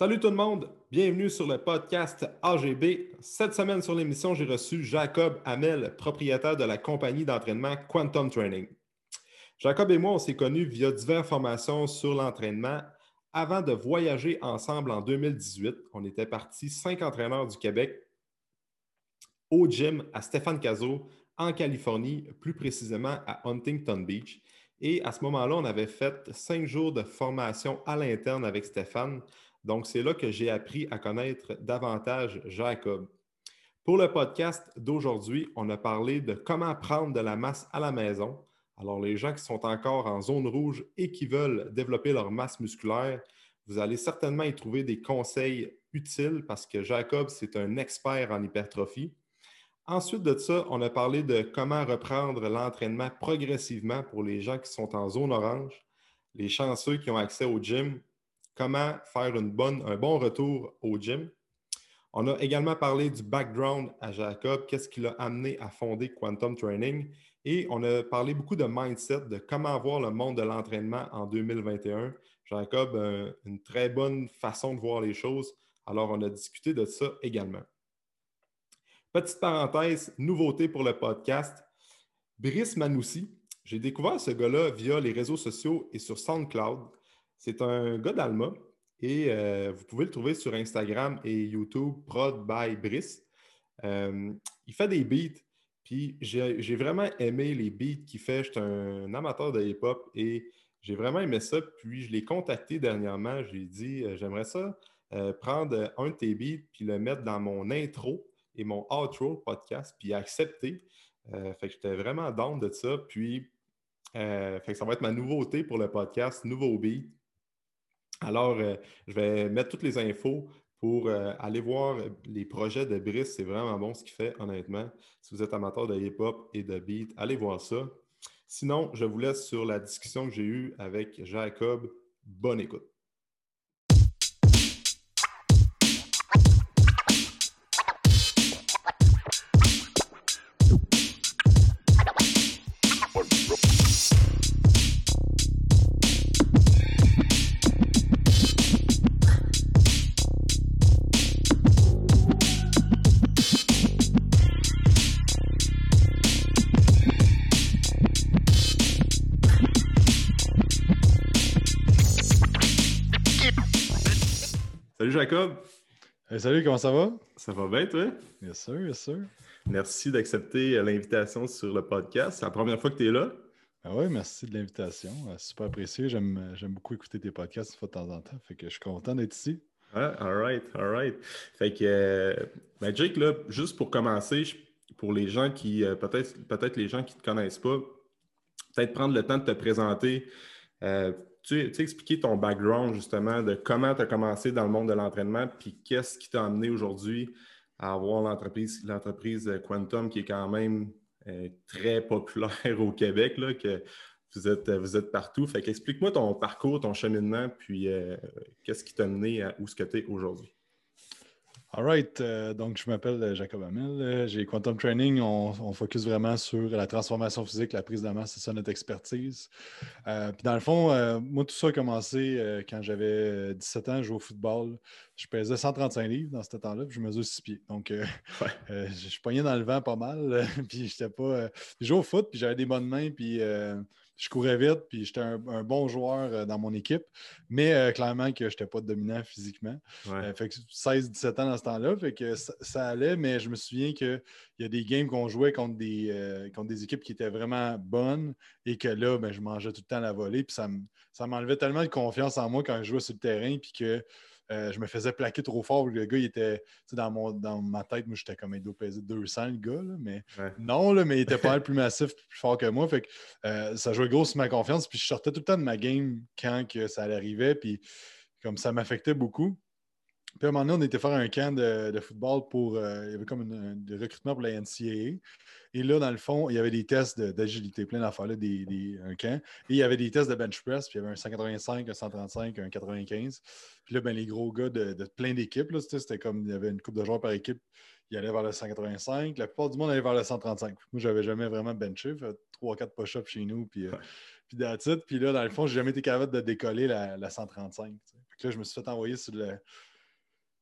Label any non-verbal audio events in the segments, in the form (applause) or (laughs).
Salut tout le monde, bienvenue sur le podcast AGB. Cette semaine sur l'émission, j'ai reçu Jacob Hamel, propriétaire de la compagnie d'entraînement Quantum Training. Jacob et moi, on s'est connus via diverses formations sur l'entraînement. Avant de voyager ensemble en 2018, on était partis cinq entraîneurs du Québec au gym à Stéphane Cazot en Californie, plus précisément à Huntington Beach. Et à ce moment-là, on avait fait cinq jours de formation à l'interne avec Stéphane. Donc, c'est là que j'ai appris à connaître davantage Jacob. Pour le podcast d'aujourd'hui, on a parlé de comment prendre de la masse à la maison. Alors, les gens qui sont encore en zone rouge et qui veulent développer leur masse musculaire, vous allez certainement y trouver des conseils utiles parce que Jacob, c'est un expert en hypertrophie. Ensuite de ça, on a parlé de comment reprendre l'entraînement progressivement pour les gens qui sont en zone orange, les chanceux qui ont accès au gym comment faire une bonne, un bon retour au gym. On a également parlé du background à Jacob, qu'est-ce qui l'a amené à fonder Quantum Training. Et on a parlé beaucoup de mindset, de comment voir le monde de l'entraînement en 2021. Jacob, une très bonne façon de voir les choses. Alors, on a discuté de ça également. Petite parenthèse, nouveauté pour le podcast. Brice Manoussi, j'ai découvert ce gars-là via les réseaux sociaux et sur SoundCloud. C'est un gars d'Alma et euh, vous pouvez le trouver sur Instagram et YouTube, Prod by Brice. Euh, il fait des beats, puis j'ai vraiment aimé les beats qu'il fait. Je suis un amateur de hip-hop et j'ai vraiment aimé ça. Puis je l'ai contacté dernièrement. J'ai dit euh, j'aimerais ça prendre un de tes beats puis le mettre dans mon intro et mon outro podcast, puis accepter. fait que j'étais vraiment down de ça. Puis fait que ça va être ma nouveauté pour le podcast, nouveau beat. Alors, euh, je vais mettre toutes les infos pour euh, aller voir les projets de Brice. C'est vraiment bon ce qu'il fait, honnêtement. Si vous êtes amateur de hip-hop et de beat, allez voir ça. Sinon, je vous laisse sur la discussion que j'ai eue avec Jacob. Bonne écoute. Jacob. salut, comment ça va? Ça va bien, toi? Bien sûr, bien sûr. Merci d'accepter euh, l'invitation sur le podcast. C'est la première fois que tu es là. Ah oui, merci de l'invitation. Euh, super apprécié. J'aime, beaucoup écouter tes podcasts une fois de temps en temps. Fait que je suis content d'être ici. Ah, all right, all right. Fait que, euh, Jake, là, juste pour commencer, pour les gens qui, peut-être, peut-être les gens qui ne te connaissent pas, peut-être prendre le temps de te présenter tu sais, expliquer ton background justement de comment tu as commencé dans le monde de l'entraînement, puis qu'est-ce qui t'a amené aujourd'hui à avoir l'entreprise, l'entreprise Quantum qui est quand même euh, très populaire au Québec, que vous êtes, vous êtes partout. Fait qu'explique-moi ton parcours, ton cheminement, puis euh, qu'est-ce qui t'a amené à où tu es aujourd'hui? All right. Euh, donc, je m'appelle euh, Jacob Hamel. Euh, j'ai Quantum Training. On, focus vraiment sur la transformation physique, la prise de masse, c'est ça notre expertise. puis, dans le fond, moi, tout ça a commencé quand j'avais 17 ans, je jouais au football. Je pesais 135 livres dans ce temps-là, puis je mesure 6 pieds. Donc, (laughs) je, je pognais dans le vent pas mal. (laughs) puis, j'étais pas. je jouais au foot, puis j'avais des bonnes mains, puis je courais vite, puis j'étais un, bon joueur euh, dans mon équipe, mais euh, clairement que je n'étais pas dominant physiquement. Euh, fait que 16-17 ans dans ce temps-là, fait que ça, allait, mais je me souviens qu'il y a des games qu'on jouait contre des, contre des équipes qui étaient vraiment bonnes et que là, ben, je mangeais tout le temps la volée, puis ça m'enlevait tellement de confiance en moi quand je jouais sur le terrain, puis que euh, je me faisais plaquer trop fort. Le gars, il était dans, mon, dans ma tête, moi, j'étais comme un dos pesé 200, le gars. mais non, là, mais il était pas (laughs) le plus massif, plus fort que moi. Fait que euh, ça jouait gros sur ma confiance. Puis je sortais tout le temps de ma game quand que ça arrivait. Puis comme ça m'affectait beaucoup. Puis à un moment donné, on était faire un camp de, football pour. Euh, il y avait comme un recrutement pour la NCAA. Et là, dans le fond, il y avait des tests d'agilité, plein d'affaires, des, un camp. Et il y avait des tests de bench press, puis il y avait un 185, un 135, un 95. Puis là, ben, les gros gars de, plein d'équipes, c'était comme il y avait une coupe de joueurs par équipe, ils allaient vers le 185. La plupart du monde allait vers le 135. Moi, j'avais jamais vraiment benché, fait 3-4 push-ups chez nous, puis, euh, puis Puis là, dans le fond, j'ai jamais été capable de décoller la, 135. là, je me suis fait envoyer sur, le,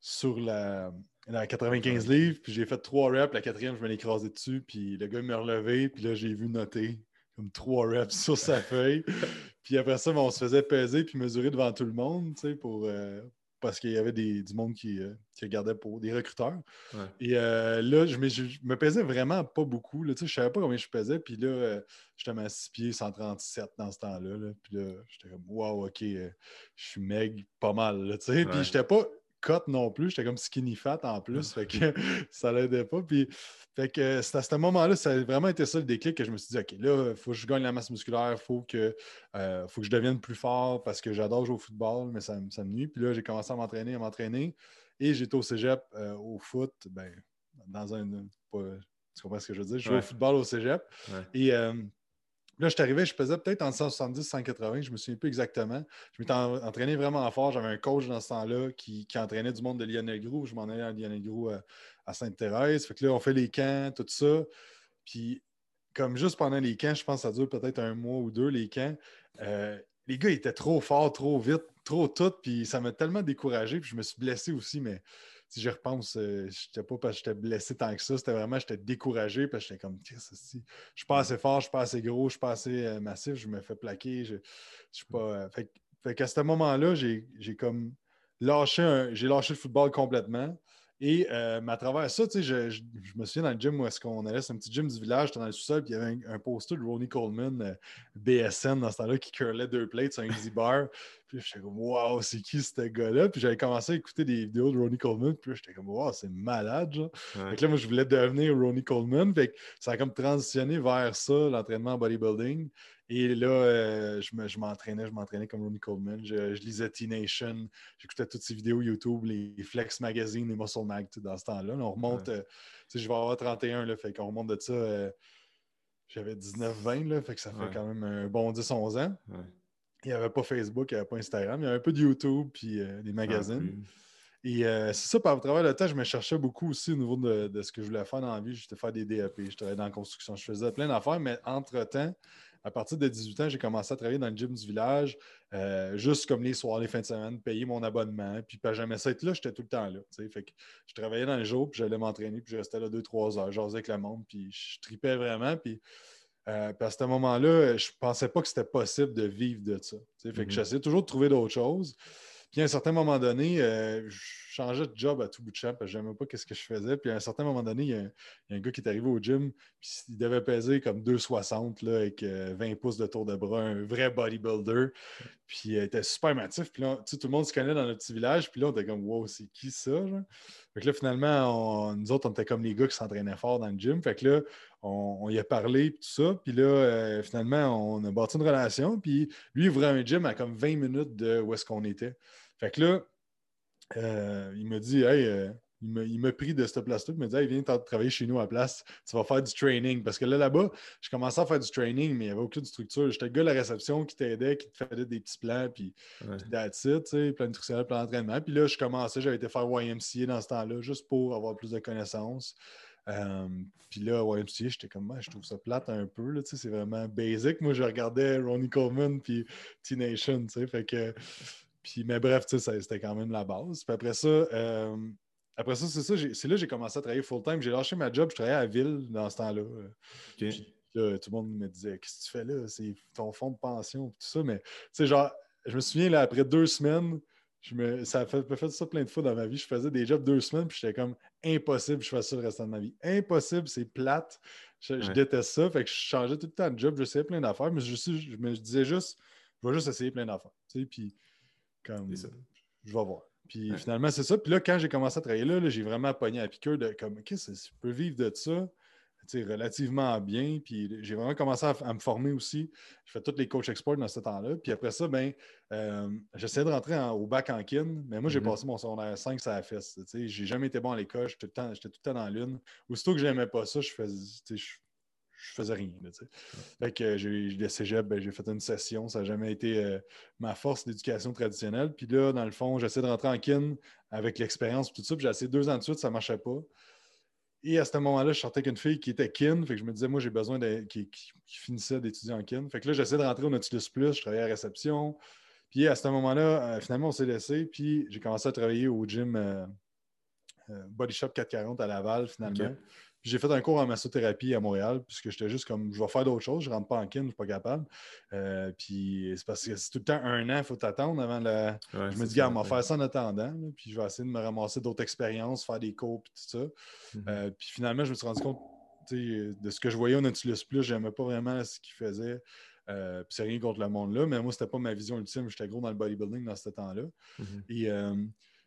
sur la, 95 livres, puis j'ai fait trois reps. La quatrième, je me l'ai écrasé dessus, puis le gars m'a relevé, puis là, j'ai vu noter comme trois reps (laughs) sur sa feuille. puis après ça, ben, on se faisait peser puis mesurer devant tout le monde, tu sais, pour, euh, parce qu'il y avait des, du monde qui, euh, qui, regardait pour des recruteurs. Et euh, là, je, me pesais vraiment pas beaucoup. Là, je ne savais pas combien je pesais. Puis là, j'étais à 6 pieds 137 dans ce temps-là. Puis là, j'étais comme, wow, OK, je suis meg pas mal. Là, Puis j'étais pas cut non plus. J'étais comme skinny fat en plus. fait que (laughs) ça l'aidait pas. Puis, fait que c'est à ce moment-là, ça a vraiment été ça le déclic que je me suis dit, OK, là, il faut que je gagne la masse musculaire, il faut, que, euh, faut que je devienne plus fort parce que j'adore jouer au football, mais ça, ça me nuit. Puis là, j'ai commencé à m'entraîner, à m'entraîner. Et j'étais au cégep euh, au foot, ben, dans un. tu comprends ce que je veux dire? Je jouais au football au cégep. Et euh, Là, je suis arrivé, je pesais peut-être en 170, 180, je me souviens plus exactement. Je m'étais entraîné vraiment fort. J'avais un coach dans ce temps-là qui, entraînait du monde de Lionel Grou. Je m'en allais à Lionel Grou euh, à, Sainte-Thérèse. Fait que là, on fait les camps, tout ça. Puis, comme juste pendant les camps, je pense que ça dure peut-être un mois ou deux, les camps. Euh, les gars étaient trop forts, trop vite, trop tout. Puis, ça m'a tellement découragé. Puis, je me suis blessé aussi, mais si je repense, euh, je n'étais pas parce que j'étais blessé tant que ça, c'était vraiment, j'étais découragé parce que j'étais comme, je suis pas assez fort, je suis pas assez gros, je suis pas assez euh, massif, je me fais plaquer, je, suis pas. Euh, fait, fait qu'à ce moment-là, j'ai comme lâché, j'ai lâché le football complètement. Et euh, à travers ça, je, je, me souviens dans le gym où est-ce qu'on allait, c'est un petit gym du village, j'étais dans le sous-sol, puis il y avait un, poster de Ronnie Coleman, euh, BSN, dans ce temps-là, qui curlait deux plates sur un easy bar. (laughs) puis j'étais comme, waouh, c'est qui ce gars-là? Puis j'avais commencé à écouter des vidéos de Ronnie Coleman, puis j'étais comme, waouh, c'est malade, genre. Fait là, moi, je voulais devenir Ronnie Coleman. Fait que ça a comme transitionné vers ça, l'entraînement en bodybuilding. Et là, euh, je m'entraînais, je m'entraînais comme Ronnie Coleman. Je, lisais T-Nation, j'écoutais toutes ces vidéos YouTube, les Flex Magazine, les Muscle Mag dans ce temps-là. On remonte, euh, je vais avoir 31, là, fait qu'on remonte de ça. Euh, j'avais 19-20, fait que ça fait quand même un bon 10-11 ans. Il n'y avait pas Facebook, il n'y avait pas Instagram, il y avait un peu de YouTube puis des magazines. Et c'est ça, par travers le temps, je me cherchais beaucoup aussi au niveau de, de ce que je voulais faire dans la vie. J'étais faire des DAP, je travaillais dans la construction, je faisais plein d'affaires, mais entre-temps, à partir de 18 ans, j'ai commencé à travailler dans le gym du village, euh, juste comme les soirs, les fins de semaine, payer mon abonnement. Puis pas jamais ça être là, j'étais tout le temps là. Fait que je travaillais dans le jour, puis j'allais m'entraîner, puis je restais là 2-3 heures, j'osais avec le monde, puis je tripais vraiment. Puis, euh, à ce moment-là, je pensais pas que c'était possible de vivre de ça. Fait que mm-hmm. j'essayais toujours de trouver d'autres choses. Puis à un certain moment donné, euh, je changeais de job à tout bout de champ parce que n'aimais pas ce que je faisais. Puis à un certain moment donné, il y, a, un gars qui est arrivé au gym, il devait peser comme 2,60 là, avec 20 euh, pouces de tour de bras, un vrai bodybuilder. Puis il était super matif. Puis là, tout le monde se connaît dans notre petit village. Puis là, on était comme, wow, c'est qui ça? Fait que là, finalement, nous autres, on était comme les gars qui s'entraînaient fort dans le gym. Fait que là, on, y a parlé, tout ça. Puis là, euh, finalement, on a bâti une relation. Puis lui, il ouvrait un gym à comme 20 minutes de où est-ce qu'on était. Fait que là, euh, il m'a dit, hey, euh, il m'a pris de cette place-là. Il m'a dit, hey, viens travailler chez nous à la place. Tu vas faire du training. Parce que là, là-bas, je commençais à faire du training, mais il n'y avait aucune structure. J'étais le gars de la réception qui t'aidait, qui te faisait des petits plans, puis, ouais. puis that's it, tu sais, plan nutritionnel, plan d'entraînement. Puis là, je commençais, j'avais été faire YMCA dans ce temps-là, juste pour avoir plus de connaissances. Euh, puis là, YMCA, j'étais comme, je trouve ça plate un peu, là, c'est vraiment basic. Moi, je regardais Ronnie Coleman puis T-Nation, tu sais, fait que... Puis, mais bref, c'était quand même la base. Puis après ça, euh, après ça, c'est ça, c'est là que j'ai commencé à travailler full-time. J'ai lâché ma job, je travaillais à la ville dans ce temps-là. Puis là, tout le monde me disait, qu'est-ce que tu fais là? C'est ton fonds de pension, tout ça. Mais, tu sais, genre, je me souviens, là, après deux semaines, je me, ça a fait, fait, ça plein de fois dans ma vie. Je faisais des jobs deux semaines, puis j'étais comme impossible, je fasse ça le restant de ma vie. Impossible, c'est plate. Je, déteste ça. Fait que je changeais tout le temps de job, j'essayais plein d'affaires, mais je, je, me disais juste, je vais juste essayer plein d'affaires. Tu sais, puis comme, je vais voir. Puis finalement, c'est ça. Puis là, quand j'ai commencé à travailler là, j'ai vraiment pogné à piqueur de comme, qu'est-ce que je peux vivre de ça? Relativement bien. Puis j'ai vraiment commencé à, me former aussi. Je fais tous les coachs export dans ce temps-là. Puis après ça, ben, euh, j'essaie de rentrer au bac en kin, mais moi, j'ai mm-hmm. passé mon secondaire 5 ça la fesse. J'ai jamais été bon à l'école. J'étais tout, tout, le temps dans l'une. Aussitôt que j'aimais pas ça, je faisais. Je, je faisais rien. fait que j'ai le cégep, ben, j'ai fait une session. Ça n'a jamais été euh, ma force d'éducation traditionnelle. Puis là, dans le fond, j'essaie de rentrer en kin avec l'expérience tout ça. Puis j'ai essayé deux ans de suite, ça ne marchait pas. Et à ce moment-là, je sortais avec une fille qui était kin. Fait que je me disais, moi, j'ai besoin de, qui, finissait d'étudier en kin. Fait que là, j'essaie de rentrer au Nautilus Plus. Je travaillais à réception. Puis à ce moment-là, finalement, on s'est laissé. Puis j'ai commencé à travailler au gym Body Shop 440 à Laval, finalement j'ai fait un cours en massothérapie à Montréal, puisque j'étais juste comme, je vais faire d'autres choses, je ne rentre pas en kin, je ne suis pas capable. Euh, puis c'est parce que c'est tout le temps un an, il faut t'attendre avant le. je me dis, gars, on va faire ça en attendant, puis je vais essayer de me ramasser d'autres expériences, faire des cours, puis tout ça. Mm-hmm. Euh, puis finalement, je me suis rendu compte de ce que je voyais au Nautilus Plus, je n'aimais pas vraiment ce qu'il faisait. Euh, puis c'est rien contre le monde là, mais moi, c'était pas ma vision ultime. J'étais gros dans le bodybuilding dans ce temps-là. Mm-hmm. Et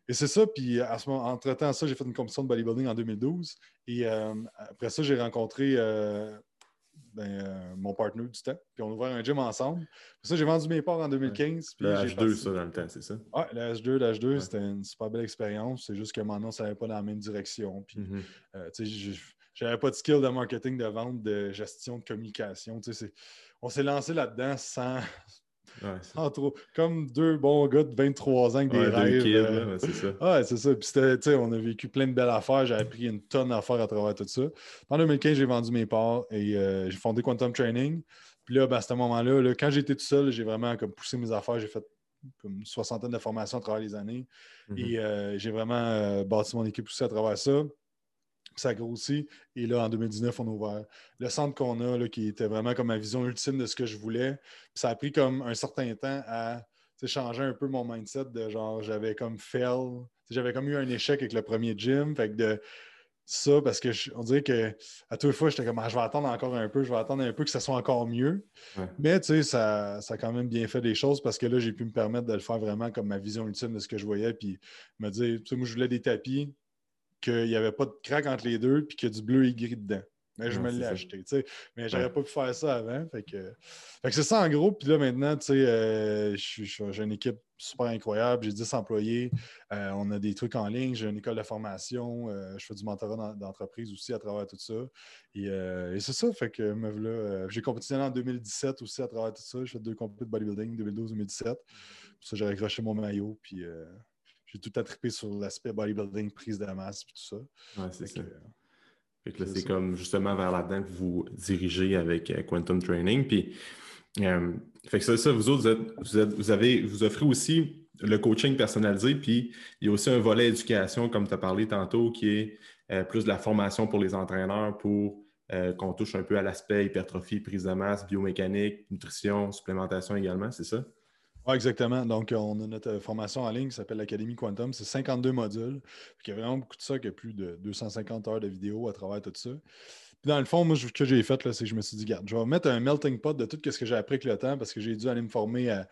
et c'est ça, puis à ce moment, entre-temps, ça, j'ai fait une compétition de bodybuilding en 2012. Et euh, après ça, j'ai rencontré euh, ben, euh, mon partenaire du temps. Puis on a ouvert un gym ensemble. Pour ça, j'ai vendu mes parts en 2015. le H2, ça, dans le temps, c'est ça? Oui, le H2, le H2, c'était une super belle expérience. C'est juste que maintenant, ça n'allait pas dans la même direction. Puis, mm-hmm. tu sais, j'avais pas de skill de marketing, de vente, de gestion, de communication. Tu sais, on s'est lancé là-dedans sans, comme deux bons gars de 23 ans avec des rêves. Euh, c'est ça. Ouais, c'est ça. Puis on a vécu plein de belles affaires. J'ai appris une tonne d'affaires à travers tout ça. En 2015, j'ai vendu mes parts et euh, j'ai fondé Quantum Training. Puis là, ben, à ce moment-là, là, quand j'étais tout seul, j'ai vraiment comme, poussé mes affaires. J'ai fait comme une soixantaine de formations à travers les années. Mm-hmm. Et euh, j'ai vraiment bâti mon équipe aussi à travers ça ça grossit. Et là, en 2019, on a ouvert le centre qu'on a, là, qui était vraiment comme ma vision ultime de ce que je voulais. ça a pris comme un certain temps à changer un peu mon mindset de genre, j'avais comme fail. J'avais comme eu un échec avec le premier gym. Fait que de ça, parce que on dirait que à toute fois, j'étais comme, ah, je vais attendre encore un peu, je vais attendre un peu que ça soit encore mieux. Mais tu sais, ça, ça, a quand même bien fait des choses parce que là, j'ai pu me permettre de le faire vraiment comme ma vision ultime de ce que je voyais. Puis me dire, tu sais, moi, je voulais des tapis qu'il n'y avait pas de craque entre les deux puis qu'il y a du bleu et gris dedans. Mais je me l'ai acheté, tu sais. Mais j'aurais pas pu faire ça avant. Fait que, c'est ça en gros. Puis là, maintenant, tu sais, euh, j'ai une équipe super incroyable. J'ai 10 employés. Euh, on a des trucs en ligne. J'ai une école de formation. Euh, je fais du mentorat d'entreprise aussi à travers tout ça. Et, c'est ça. Fait que là, j'ai compétitionné en 2017 aussi à travers tout ça. J'ai fait deux compétitions de bodybuilding 2012-2017. Pour ça, j'ai accroché mon maillot. Puis j'ai tout attrapé sur l'aspect bodybuilding, prise de masse, et tout ça. Ouais, c'est ça. c'est comme justement vers là-dedans que vous dirigez avec euh, Quantum Training. Puis, euh, fait que ça, ça vous autres, vous, êtes, vous, avez, vous offrez aussi le coaching personnalisé, puis il y a aussi un volet éducation, comme tu as parlé tantôt, qui est euh, plus de la formation pour les entraîneurs pour qu'on touche un peu à l'aspect hypertrophie, prise de masse, biomécanique, nutrition, supplémentation également, c'est ça? Oui, exactement. Donc, on a notre formation en ligne qui s'appelle l'Académie Quantum. C'est 52 modules. Il y a vraiment beaucoup de ça, il y a plus de 250 heures de vidéos à travers tout ça. Puis dans le fond, moi, ce que j'ai fait, c'est que je me suis dit, regarde, je vais mettre un melting pot de tout ce que j'ai appris avec le temps parce que j'ai dû aller me former à,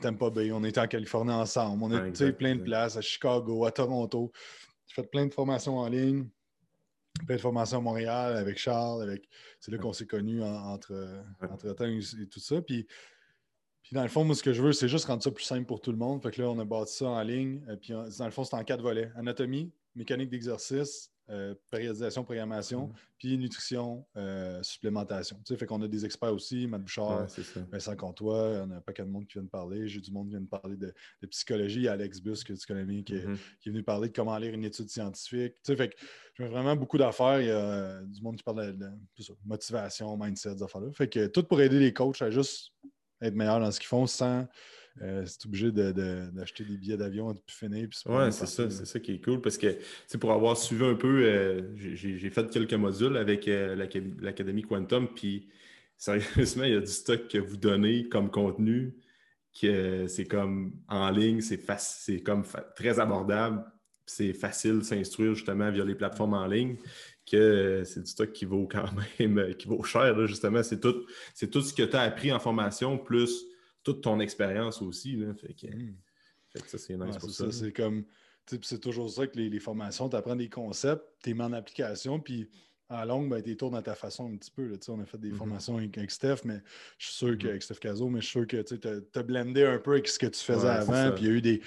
Tampa Bay. On était en Californie ensemble. On a été plein de places, à Chicago, à Toronto. J'ai fait plein de formations en ligne plein de formations à Montréal avec Charles, avec c'est là qu'on s'est connus entre, entre temps et tout ça. Puis puis dans le fond, moi, ce que je veux, c'est juste rendre ça plus simple pour tout le monde. Fait que là, on a bâti ça en ligne. Euh, puis dans le fond, c'est en quatre volets. Anatomie, mécanique d'exercice, euh, périodisation, programmation, mm-hmm. puis nutrition, euh, supplémentation. Tu sais, fait qu'on a des experts aussi, Matt Bouchard, Vincent Comtois, on a un paquet de monde qui vient de parler. J'ai du monde qui vient de parler de, psychologie, Alex Bus, que tu connais bien, qui, qui, est venu parler de comment lire une étude scientifique. Tu sais, fait que j'ai vraiment beaucoup d'affaires. Il y a du monde qui parle de, motivation, mindset, des affaires-là. Fait que tout pour aider les coachs à juste être meilleur dans ce qu'ils font sans euh, c'est obligé d'acheter des billets d'avion à finir. Oui, c'est ça, c'est ça qui est cool parce que pour avoir suivi un peu, euh, j'ai fait quelques modules avec euh, l'Académie Quantum, puis sérieusement, il y a du stock que vous donnez comme contenu que c'est comme en ligne, c'est comme très abordable, c'est facile de s'instruire justement via les plateformes en ligne que c'est du stock qui vaut quand même, qui vaut cher, justement. C'est tout, tout ce que tu as appris en formation, plus toute ton expérience aussi. Là. Fait, que, hmm. ça, c'est nice pour ça. C'est comme, c'est toujours ça que les, les formations, tu apprends des concepts, tu les mets en application, puis à longue, ben, tu tournes dans ta façon un petit peu. Là, on a fait des mm-hmm. formations avec, Steph, mais je suis sûr mm-hmm. qu'avec Steph Caso, mais je suis sûr que tu as, blendé un peu avec ce que tu faisais avant. Puis il y a eu des.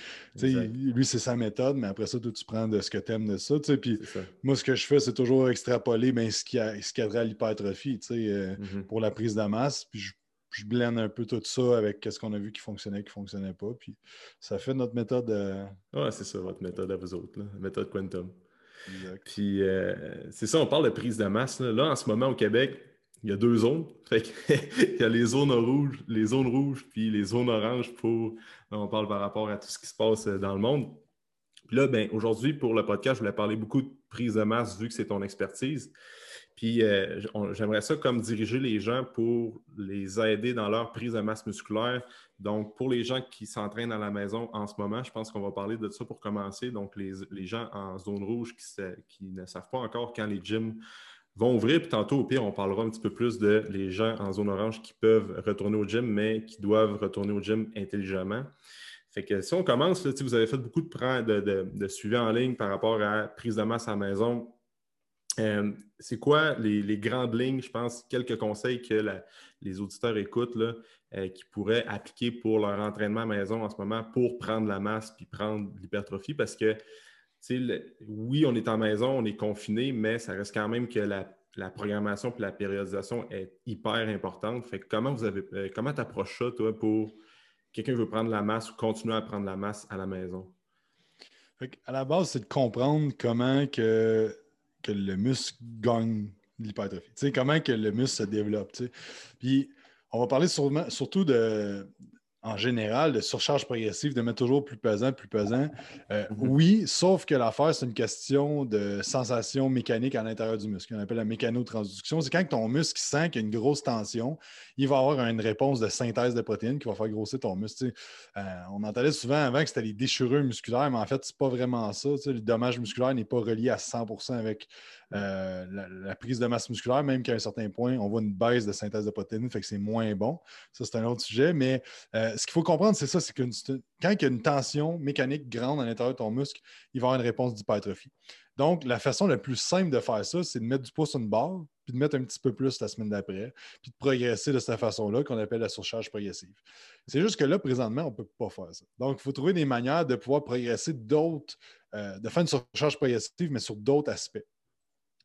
Lui, c'est sa méthode, mais après ça, toi, tu prends de ce que tu aimes de ça. Puis moi, ce que je fais, c'est toujours extrapoler ben, ce qui a, ce qui a à l'hypertrophie euh, mm-hmm. pour la prise de masse. Puis je, je blende un peu tout ça avec ce qu'on a vu qui fonctionnait, qui ne fonctionnait pas. Puis ça fait notre méthode. Euh, ouais, c'est ça, votre méthode à vous autres, la méthode Quantum. Puis euh, c'est ça, on parle de prise de masse. Là. en ce moment, au Québec, il y a deux zones. (laughs) (laughs) il y a les zones rouges, les zones rouges, puis les zones oranges pour. On parle par rapport à tout ce qui se passe dans le monde. Puis là, ben, aujourd'hui, pour le podcast, je voulais parler beaucoup de prise de masse vu que c'est ton expertise. Puis euh, j'aimerais ça comme diriger les gens pour les aider dans leur prise de masse musculaire. Donc, pour les gens qui s'entraînent à la maison en ce moment, je pense qu'on va parler de ça pour commencer. Donc, les, gens en zone rouge qui, ne savent pas encore quand les gyms vont ouvrir. Puis tantôt, au pire, on parlera un petit peu plus de les gens en zone orange qui peuvent retourner au gym, mais qui doivent retourner au gym intelligemment. Fait que si on commence, vous avez fait beaucoup de, de, suivi en ligne par rapport à prise de masse à la maison. Euh, c'est quoi les, grandes lignes, je pense, quelques conseils que les auditeurs écoutent là, euh, qui pourraient appliquer pour leur entraînement à maison en ce moment pour prendre la masse puis prendre l'hypertrophie? Parce que oui, on est en maison, on est confiné, mais ça reste quand même que la, programmation et la périodisation est hyper importante. Fait comment vous avez euh, comment tu approches ça, toi, pour quelqu'un veut prendre la masse ou continuer à prendre la masse à la maison? à la base, c'est de comprendre comment que, que le muscle gagne l'hypertrophie. comment que le muscle se développe. Puis on va parler surtout de, en général, de surcharge progressive, de mettre toujours plus pesant, plus pesant. Euh, mhm. Oui, sauf que l'affaire, c'est une question de sensation mécanique à l'intérieur du muscle, qu'on appelle la mécanotransduction. C'est quand ton muscle sent qu'il y a une grosse tension, il va avoir une réponse de synthèse de protéines qui va faire grossir ton muscle. Euh, on entendait souvent avant que c'était les déchirures musculaires, mais en fait, c'est pas vraiment ça. Le dommage musculaire n'est pas relié à 100% avec euh, la, prise de masse musculaire, même qu'à un certain point, on voit une baisse de synthèse de protéines, fait que c'est moins bon. Ça, c'est un autre sujet. Mais euh, ce qu'il faut comprendre, c'est ça, c'est que quand il y a une tension mécanique grande à l'intérieur de ton muscle, il va y avoir une réponse d'hypertrophie. Donc, la façon la plus simple de faire ça, c'est de mettre du poids sur une barre, puis de mettre un petit peu plus la semaine d'après, puis de progresser de cette façon-là qu'on appelle la surcharge progressive. C'est juste que là, présentement, on ne peut pas faire ça. Donc, il faut trouver des manières de pouvoir progresser d'autres, euh, de faire une surcharge progressive, mais sur d'autres aspects.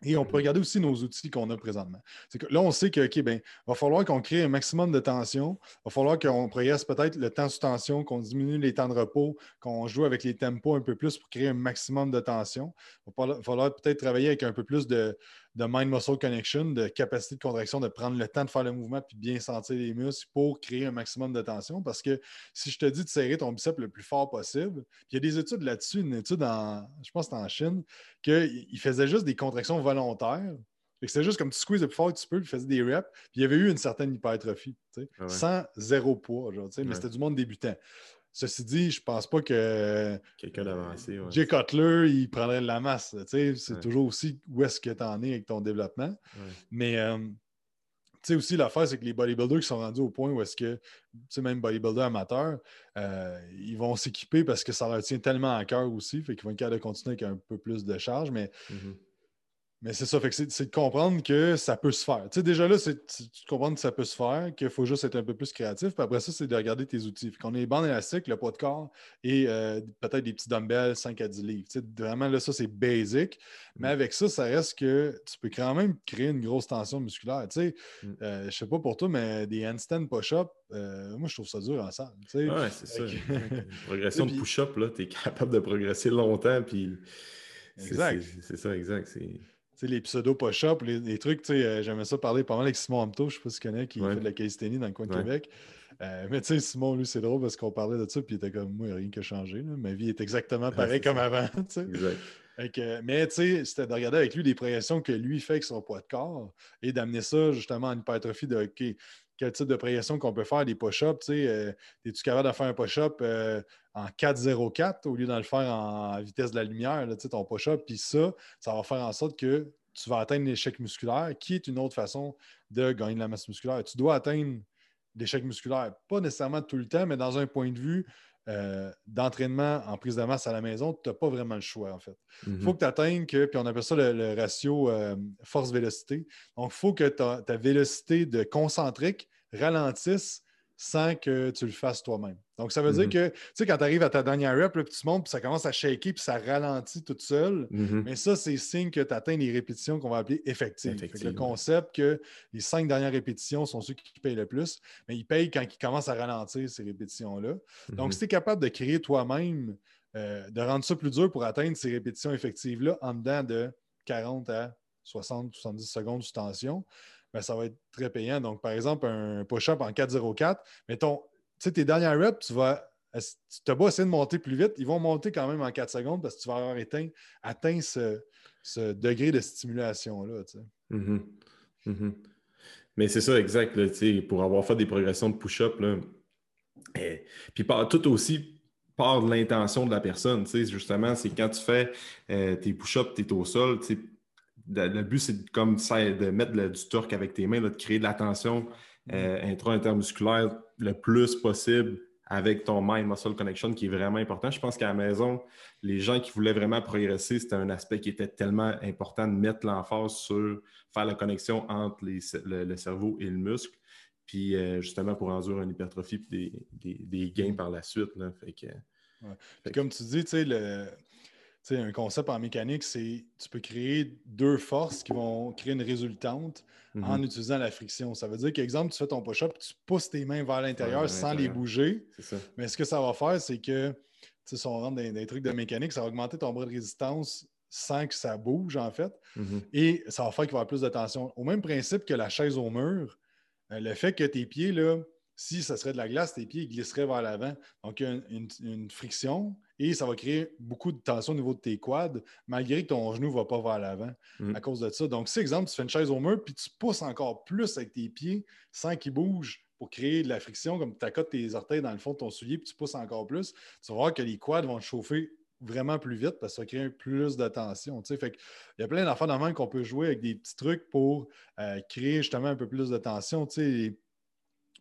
Et on peut regarder aussi nos outils qu'on a présentement. Que là, on sait que, OK, ben, va falloir qu'on crée un maximum de tension. Il va falloir qu'on progresse peut-être le temps sous tension, qu'on diminue les temps de repos, qu'on joue avec les tempos un peu plus pour créer un maximum de tension. Il va falloir peut-être travailler avec un peu plus de, de mind-muscle connection, de capacité de contraction, de prendre le temps de faire le mouvement puis bien sentir les muscles pour créer un maximum de tension. Parce que si je te dis de serrer ton biceps le plus fort possible, il y a des études là-dessus, une étude en, je pense que en Chine, qu'il faisait juste des contractions volontaires. C'est juste comme tu squeezes le plus fort que tu peux, puis faisais des reps, puis il y avait eu une certaine hypertrophie, ah sans zéro poids, genre, mais c'était du monde débutant. Ceci dit, je pense pas que. Quelqu'un d'avancé. Ouais. Jay Cutler, il prendrait de la masse. C'est toujours aussi où est-ce que tu en es avec ton développement. Mais euh, tu sais aussi, l'affaire, c'est que les bodybuilders qui sont rendus au point où est-ce que, tu sais, même bodybuilders amateurs, euh, ils vont s'équiper parce que ça leur tient tellement à cœur aussi, fait qu'ils vont être capables de continuer avec un peu plus de charge. Mais mm-hmm. Mais c'est ça, c'est de comprendre que ça peut se faire. Tu sais, déjà là, c'est de comprendre que ça peut se faire, qu'il faut juste être un peu plus créatif. Puis après ça, c'est de regarder tes outils. Qu'on ait les bandes élastiques, le poids de corps et euh, peut-être des petits dumbbells 5 à 10 livres. Tu sais, vraiment, là, ça, c'est basic. Mais mm. avec ça, ça reste que tu peux quand même créer une grosse tension musculaire. Tu sais, mm. euh, je sais pas pour toi, mais des handstand push-up, euh, moi, je trouve ça dur en salle. Tu sais. Ouais, c'est ça. (laughs) (laughs) progression de push-up, là, tu es capable de progresser longtemps. Puis. Exact. C'est ça, exact les pseudo push-up, les, trucs, euh, j'aimais ça parler pas mal avec Simon Amto, je ne sais pas si tu connais, qui fait de la calisthénie dans le coin de Québec. Euh, mais tu sais, Simon, lui, c'est drôle parce qu'on parlait de ça, puis il était comme moi, il n'y a rien qui a changé. Ma vie est exactement (laughs) pareille comme avant. (laughs) mais tu sais, c'était de regarder avec lui les progressions que lui fait avec son poids de corps et d'amener ça justement en hypertrophie de OK, quel type de progression qu'on peut faire, des push-ups. Euh, es-tu capable de faire un push-up en 4-0-4 au lieu de le faire en vitesse de la lumière, là, ton push-up. Puis ça, ça va faire en sorte que tu vas atteindre l'échec musculaire, qui est une autre façon de gagner de la masse musculaire. Tu dois atteindre l'échec musculaire, pas nécessairement tout le temps, mais dans un point de vue euh, d'entraînement en prise de masse à la maison, tu n'as pas vraiment le choix, en fait. Il faut mm-hmm. que tu atteignes que, puis on appelle ça le, ratio euh, force-vélocité. Donc, il faut que ta, ta vélocité de concentrique ralentisse sans que tu le fasses toi-même. Donc, ça veut dire mhm. que, tu sais, quand tu arrives à ta dernière rep, puis tu montes, puis ça commence à shaker, puis ça ralentit tout seul, mhm. mais ça, c'est signe que tu atteins les répétitions qu'on va appeler effectives. le concept que les cinq dernières répétitions sont ceux qui payent le plus, mais ils payent quand ils commencent à ralentir ces répétitions-là. Donc, mhm. si tu es capable de créer toi-même, euh, de rendre ça plus dur pour atteindre ces répétitions effectives-là en dedans de 40 à 60, 70 secondes de tension, ben, ça va être très payant. Donc, par exemple, un push-up en 4-0-4, mettons, sais, tes dernières reps, tu vas. Tu beau essayer de monter plus vite, ils vont monter quand même en 4 secondes parce que tu vas avoir atteint, ce, degré de stimulation-là. Mm-hmm. Mm-hmm. Mais c'est ça, exact. pour avoir fait des progressions de push-up, et, puis tout aussi part de l'intention de la personne. Justement, c'est quand tu fais euh, tes push-ups, tu es au sol. Le but, c'est comme ça, de mettre du torque avec tes mains, de créer de la tension. Euh, intra-intermusculaire le plus possible avec ton mind-muscle connection qui est vraiment important. Je pense qu'à la maison, les gens qui voulaient vraiment progresser, c'était un aspect qui était tellement important de mettre l'emphase sur faire la connexion entre le, cerveau et le muscle. Puis euh, justement pour endurer une hypertrophie et des, gains par la suite. Comme tu dis, tu sais, un concept en mécanique, c'est tu peux créer deux forces qui vont créer une résultante en mm-hmm. utilisant la friction. Ça veut dire qu'exemple, tu fais ton push-up, tu pousses tes mains vers l'intérieur sans les bouger. Mais ce que ça va faire, c'est que si on rentre dans des trucs de mécanique, ça va augmenter ton bras de résistance sans que ça bouge, en fait. Mm-hmm. Et ça va faire qu'il va y avoir plus de tension. Au même principe que la chaise au mur, euh, le fait que tes pieds, là, si ça serait de la glace, tes pieds glisseraient vers l'avant. Donc, il y a une, friction et ça va créer beaucoup de tension au niveau de tes quads, malgré que ton genou ne va pas vers l'avant mm. à cause de ça. Donc, si, exemple, tu fais une chaise au mur puis tu pousses encore plus avec tes pieds sans qu'ils bougent pour créer de la friction, comme tu accotes tes orteils dans le fond de ton soulier puis tu pousses encore plus, tu vas voir que les quads vont te chauffer vraiment plus vite parce que ça crée plus de tension. Fait il y a plein d'affaires dans le qu'on peut jouer avec des petits trucs pour euh, créer justement un peu plus de tension.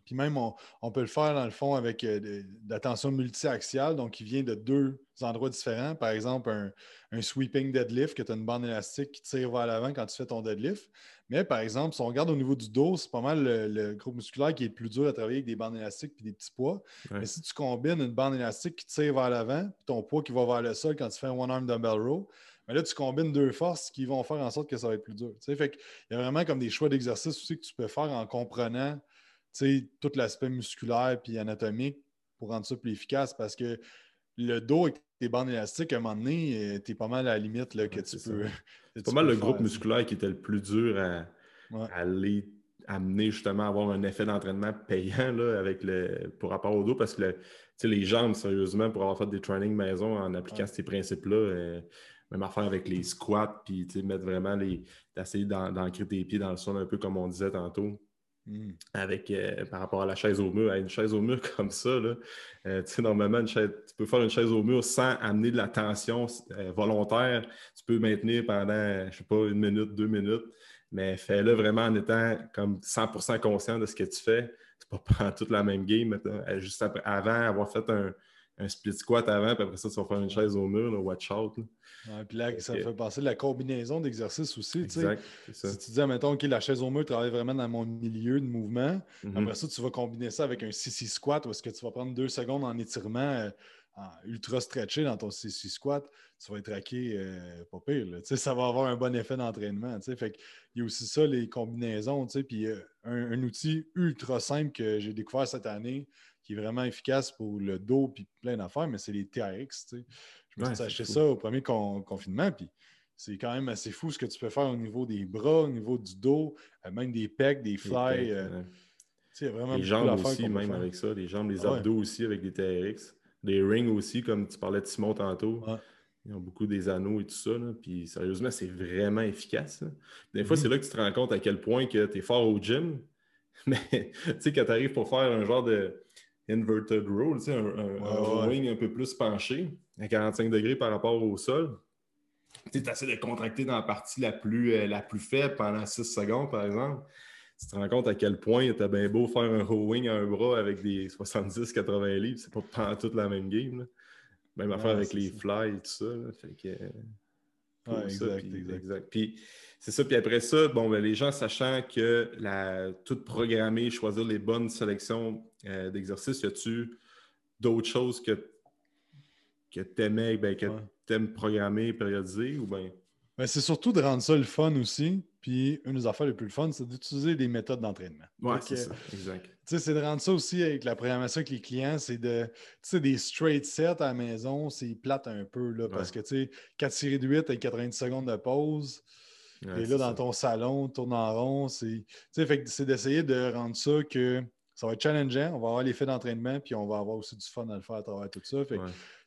Puis même, on, peut le faire dans le fond avec euh, de, la tension multi-axiale, donc qui vient de deux endroits différents. Par exemple, un, sweeping deadlift, que tu as une bande élastique qui tire vers l'avant quand tu fais ton deadlift. Mais par exemple, si on regarde au niveau du dos, c'est pas mal le, groupe musculaire qui est le plus dur à travailler avec des bandes élastiques et des petits poids. Mais si tu combines une bande élastique qui tire vers l'avant, ton poids qui va vers le sol quand tu fais un one-arm dumbbell row, mais là, tu combines deux forces qui vont faire en sorte que ça va être plus dur. Fait il y a vraiment comme des choix d'exercice aussi que tu peux faire en comprenant tout l'aspect musculaire et anatomique pour rendre ça plus efficace parce que le dos avec tes bandes élastiques, à un moment donné, euh, tu es pas mal à la limite là, que tu peux. (laughs) C'est pas mal le groupe musculaire qui était le plus dur à, aller amener justement à avoir un effet d'entraînement payant là, avec le, pour rapport au dos parce que les jambes, sérieusement, pour avoir fait des trainings maison en appliquant ces principes-là, euh, même affaire avec les squats, puis mettre vraiment les. d'essayer d'ancrer tes pieds dans le sol un peu comme on disait tantôt. Hmm. Avec, euh, par rapport à la chaise au mur. une chaise au mur (laughs) comme ça, là, euh, normalement, tu peux faire une chaise au mur sans amener de la tension euh, volontaire. Tu peux maintenir pendant, je sais pas, une minute, deux minutes, mais fais-le vraiment en étant comme 100% conscient de ce que tu fais. C'est pas (laughs) pendant toute la même game, juste avant avoir fait un, split squat avant, puis après ça, tu vas faire une chaise au mur, là, watch out. Puis là, ça fait passer la combinaison d'exercices aussi. Exact, Si tu dis, mettons, OK, la chaise au mur travaille vraiment dans mon milieu de mouvement, mhm. après ça, tu vas combiner ça avec un CC squat où est-ce que tu vas prendre deux secondes en étirement euh, ultra stretché dans ton CC squat, tu vas être raqué euh, pas pire. Ça va avoir un bon effet d'entraînement. Fait il y a aussi ça, les combinaisons. Puis euh, un, un, outil ultra simple que j'ai découvert cette année, qui est vraiment efficace pour le dos et plein d'affaires, mais c'est les TRX. Me suis acheté ça au premier confinement, puis c'est quand même assez fou ce que tu peux faire au niveau des bras, au niveau du dos, euh, même des pecs, des fly. Euh, vraiment les jambes aussi, même avec ça. Les jambes, les abdos aussi avec des TRX. Les rings aussi, comme tu parlais de Simon tantôt. Ils ont beaucoup des anneaux et tout ça. Puis sérieusement, c'est vraiment efficace. Des fois, mm-hmm. c'est là que tu te rends compte à quel point que tu es fort au gym. (laughs) Mais tu sais, quand tu arrives pour faire un genre de inverted roll, un, un, wing un peu plus penché, à 45 degrés par rapport au sol. Tu essaies de contracter dans la partie la plus, euh, la plus faible pendant 6 secondes, par exemple. Tu te rends compte à quel point tu as bien beau faire un rowing à un bras avec des 70-80 livres, c'est pas toute la même game. Même affaire avec les fly et tout ça. Fait que, exact, exact. Puis c'est ça. Puis après ça, bon, ben, les gens sachant que la, tout programmer, choisir les bonnes sélections euh, d'exercices, y a-tu d'autres choses que, que tu aimais, ben, que tu aimes programmer, périodiser ou bien? Ben, c'est surtout de rendre ça le fun aussi. Puis une des affaires les plus fun, c'est d'utiliser des méthodes d'entraînement. Oui, c'est ça, exact. C'est de rendre ça aussi avec la programmation avec les clients, c'est de, tu sais, des straight sets à la maison, c'est plate un peu, là, parce que, tu sais, 4 séries de 8 avec 90 secondes de pause, et là, dans ton salon, tourne en rond. C'est d'essayer de rendre ça que ça va être challengeant. On va avoir l'effet d'entraînement, puis on va avoir aussi du fun à le faire à travers tout ça. Fait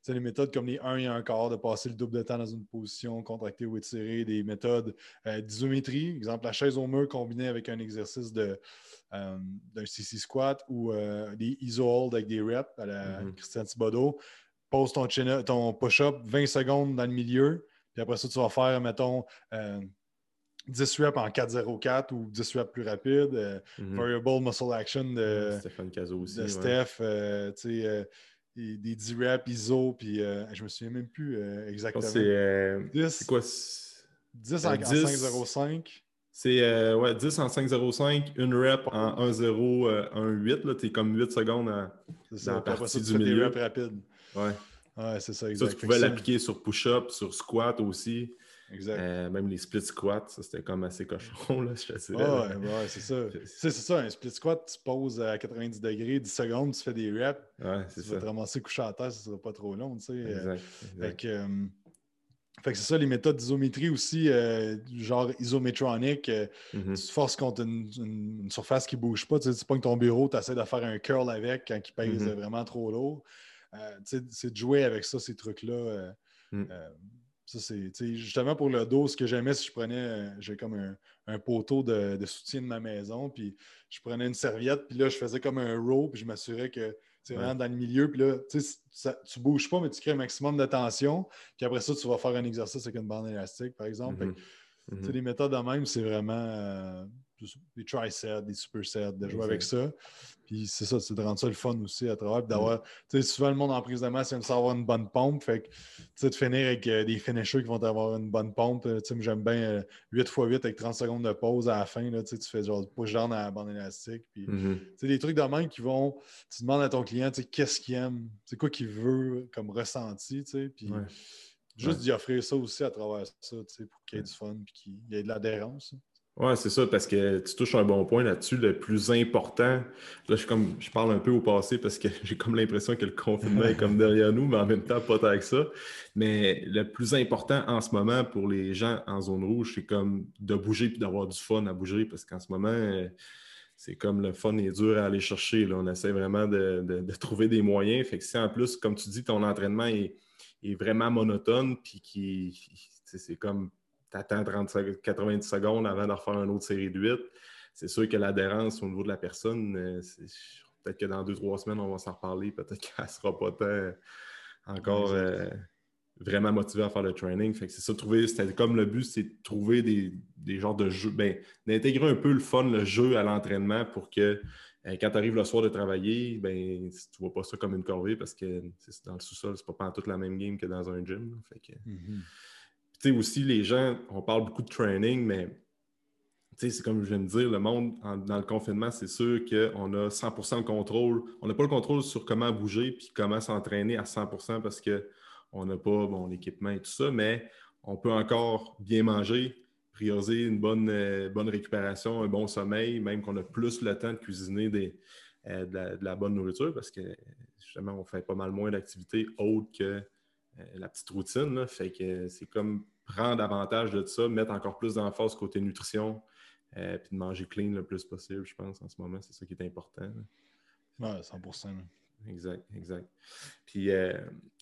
les méthodes comme les 1 et 1 quart, de passer le double de temps dans une position, contracter ou étirer, des méthodes euh, d'isométrie, exemple la chaise au mur combinée avec un exercice de, euh, d'un CC squat ou euh, des iso hold avec des reps à la mm-hmm. Christian Thibodeau. Pose ton, ton push-up 20 secondes dans le milieu, puis après ça, tu vas faire, mettons, 10 reps en 4-0-4 ou 10 reps plus rapide. Mm-hmm. Variable Muscle Action de, Steph. Des, 10 reps ISO, puis je me souviens même plus exactement. C'est quoi? 10 en 5-0-5. C'est ouais, 10 en 5-0-5, une rep en 1-0, 1-8. Tu es comme 8 secondes à, C'est ça, dans la partie du milieu. Des rapides. Ouais. Ouais, c'est ça, exactement. Ça, tu pouvais l'appliquer sur push-up, sur squat aussi. Exact. Euh, même les split squats, ça c'était comme assez cochon, là, je sais Ouais, ouais, c'est ça. (laughs) c'est ça, un split squat, tu poses à 90 degrés, 10 secondes, tu fais des reps. Ouais, c'est ça. Tu vas te ramasser couché à terre, ça sera pas trop long, tu sais. Euh. Exact. Fait que, euh, fait que c'est ça, les méthodes d'isométrie aussi, genre isométronique, mm-hmm. tu forces contre une, surface qui ne bouge pas. Tu sais, pas que ton bureau, tu essaies de faire un curl avec quand il pèse mm-hmm. vraiment trop lourd. c'est de jouer avec ça, ces trucs-là. Mm. Ça, c'est justement pour le dos, ce que j'aimais, si je prenais, euh, j'ai comme un, poteau de, soutien de ma maison, puis je prenais une serviette, puis là, je faisais comme un row, puis je m'assurais que c'est vraiment dans le milieu, puis là, tu ne bouges pas, mais tu crées un maximum de tension, puis après ça, tu vas faire un exercice avec une bande élastique, par exemple. Mm-hmm. Mm-hmm. Les méthodes de même, c'est vraiment euh, des tri-sets, des super-sets, de jouer avec ça. Puis c'est ça, c'est de rendre ça le fun aussi à travers. Puis d'avoir, mm. tu sais, souvent le monde en prise de masse, il avoir une bonne pompe. Fait que, tu sais, de finir avec euh, des finishers qui vont avoir une bonne pompe. Tu sais, j'aime bien 8x8 euh, avec 30 secondes de pause à la fin. Là, tu fais genre push-down dans la bande élastique. Puis, mm-hmm. tu sais, des trucs de même qui vont, tu demandes à ton client, tu sais, qu'est-ce qu'il aime, c'est quoi qu'il veut comme ressenti, tu sais. Puis, juste d'y offrir ça aussi à travers ça, tu sais, pour qu'il y ait du fun puis qu'il y ait de l'adhérence. Oui, c'est ça, parce que tu touches un bon point là-dessus. Le plus important, là, je, comme, je parle un peu au passé parce que (laughs) j'ai comme l'impression que le confinement est comme derrière nous, mais en même temps, pas tant que ça. Mais le plus important en ce moment pour les gens en zone rouge, c'est comme de bouger et d'avoir du fun à bouger parce qu'en ce moment, c'est comme le fun est dur à aller chercher. Là. On essaie vraiment de, trouver des moyens. Fait que si en plus, comme tu dis, ton entraînement est, est vraiment monotone, puis qui c'est comme tu attends 90 secondes avant de refaire une autre série de 8. C'est sûr que l'adhérence au niveau de la personne, euh, peut-être que dans deux, trois semaines, on va s'en reparler. Peut-être (laughs) qu'elle ne sera pas tant encore euh, vraiment motivée à faire le training. Fait que c'est ça, trouver, c'était comme le but, c'est de trouver des, genres de jeux, ben, d'intégrer un peu le fun, le jeu à l'entraînement pour que euh, quand tu arrives le soir de travailler, ben, tu vois pas ça comme une corvée parce que dans le sous-sol, c'est pas toute la même game que dans un gym. Fait que, sais, aussi, les gens, on parle beaucoup de training, mais c'est comme je viens de dire, le monde dans le confinement, c'est sûr qu'on a 100% de contrôle. On n'a pas le contrôle sur comment bouger puis comment s'entraîner à 100% parce qu'on n'a pas bon, l'équipement et tout ça, mais on peut encore bien manger, prioriser une bonne, euh, récupération, un bon sommeil, même qu'on a plus le temps de cuisiner euh, de, la, bonne nourriture parce que justement, on fait pas mal moins d'activités autres que la petite routine. Fait que c'est comme prendre avantage de ça, mettre encore plus d'emphase côté nutrition, euh, puis de manger clean le plus possible, je pense, en ce moment. C'est ça qui est important. Oui, 100% Exact, exact. Puis euh,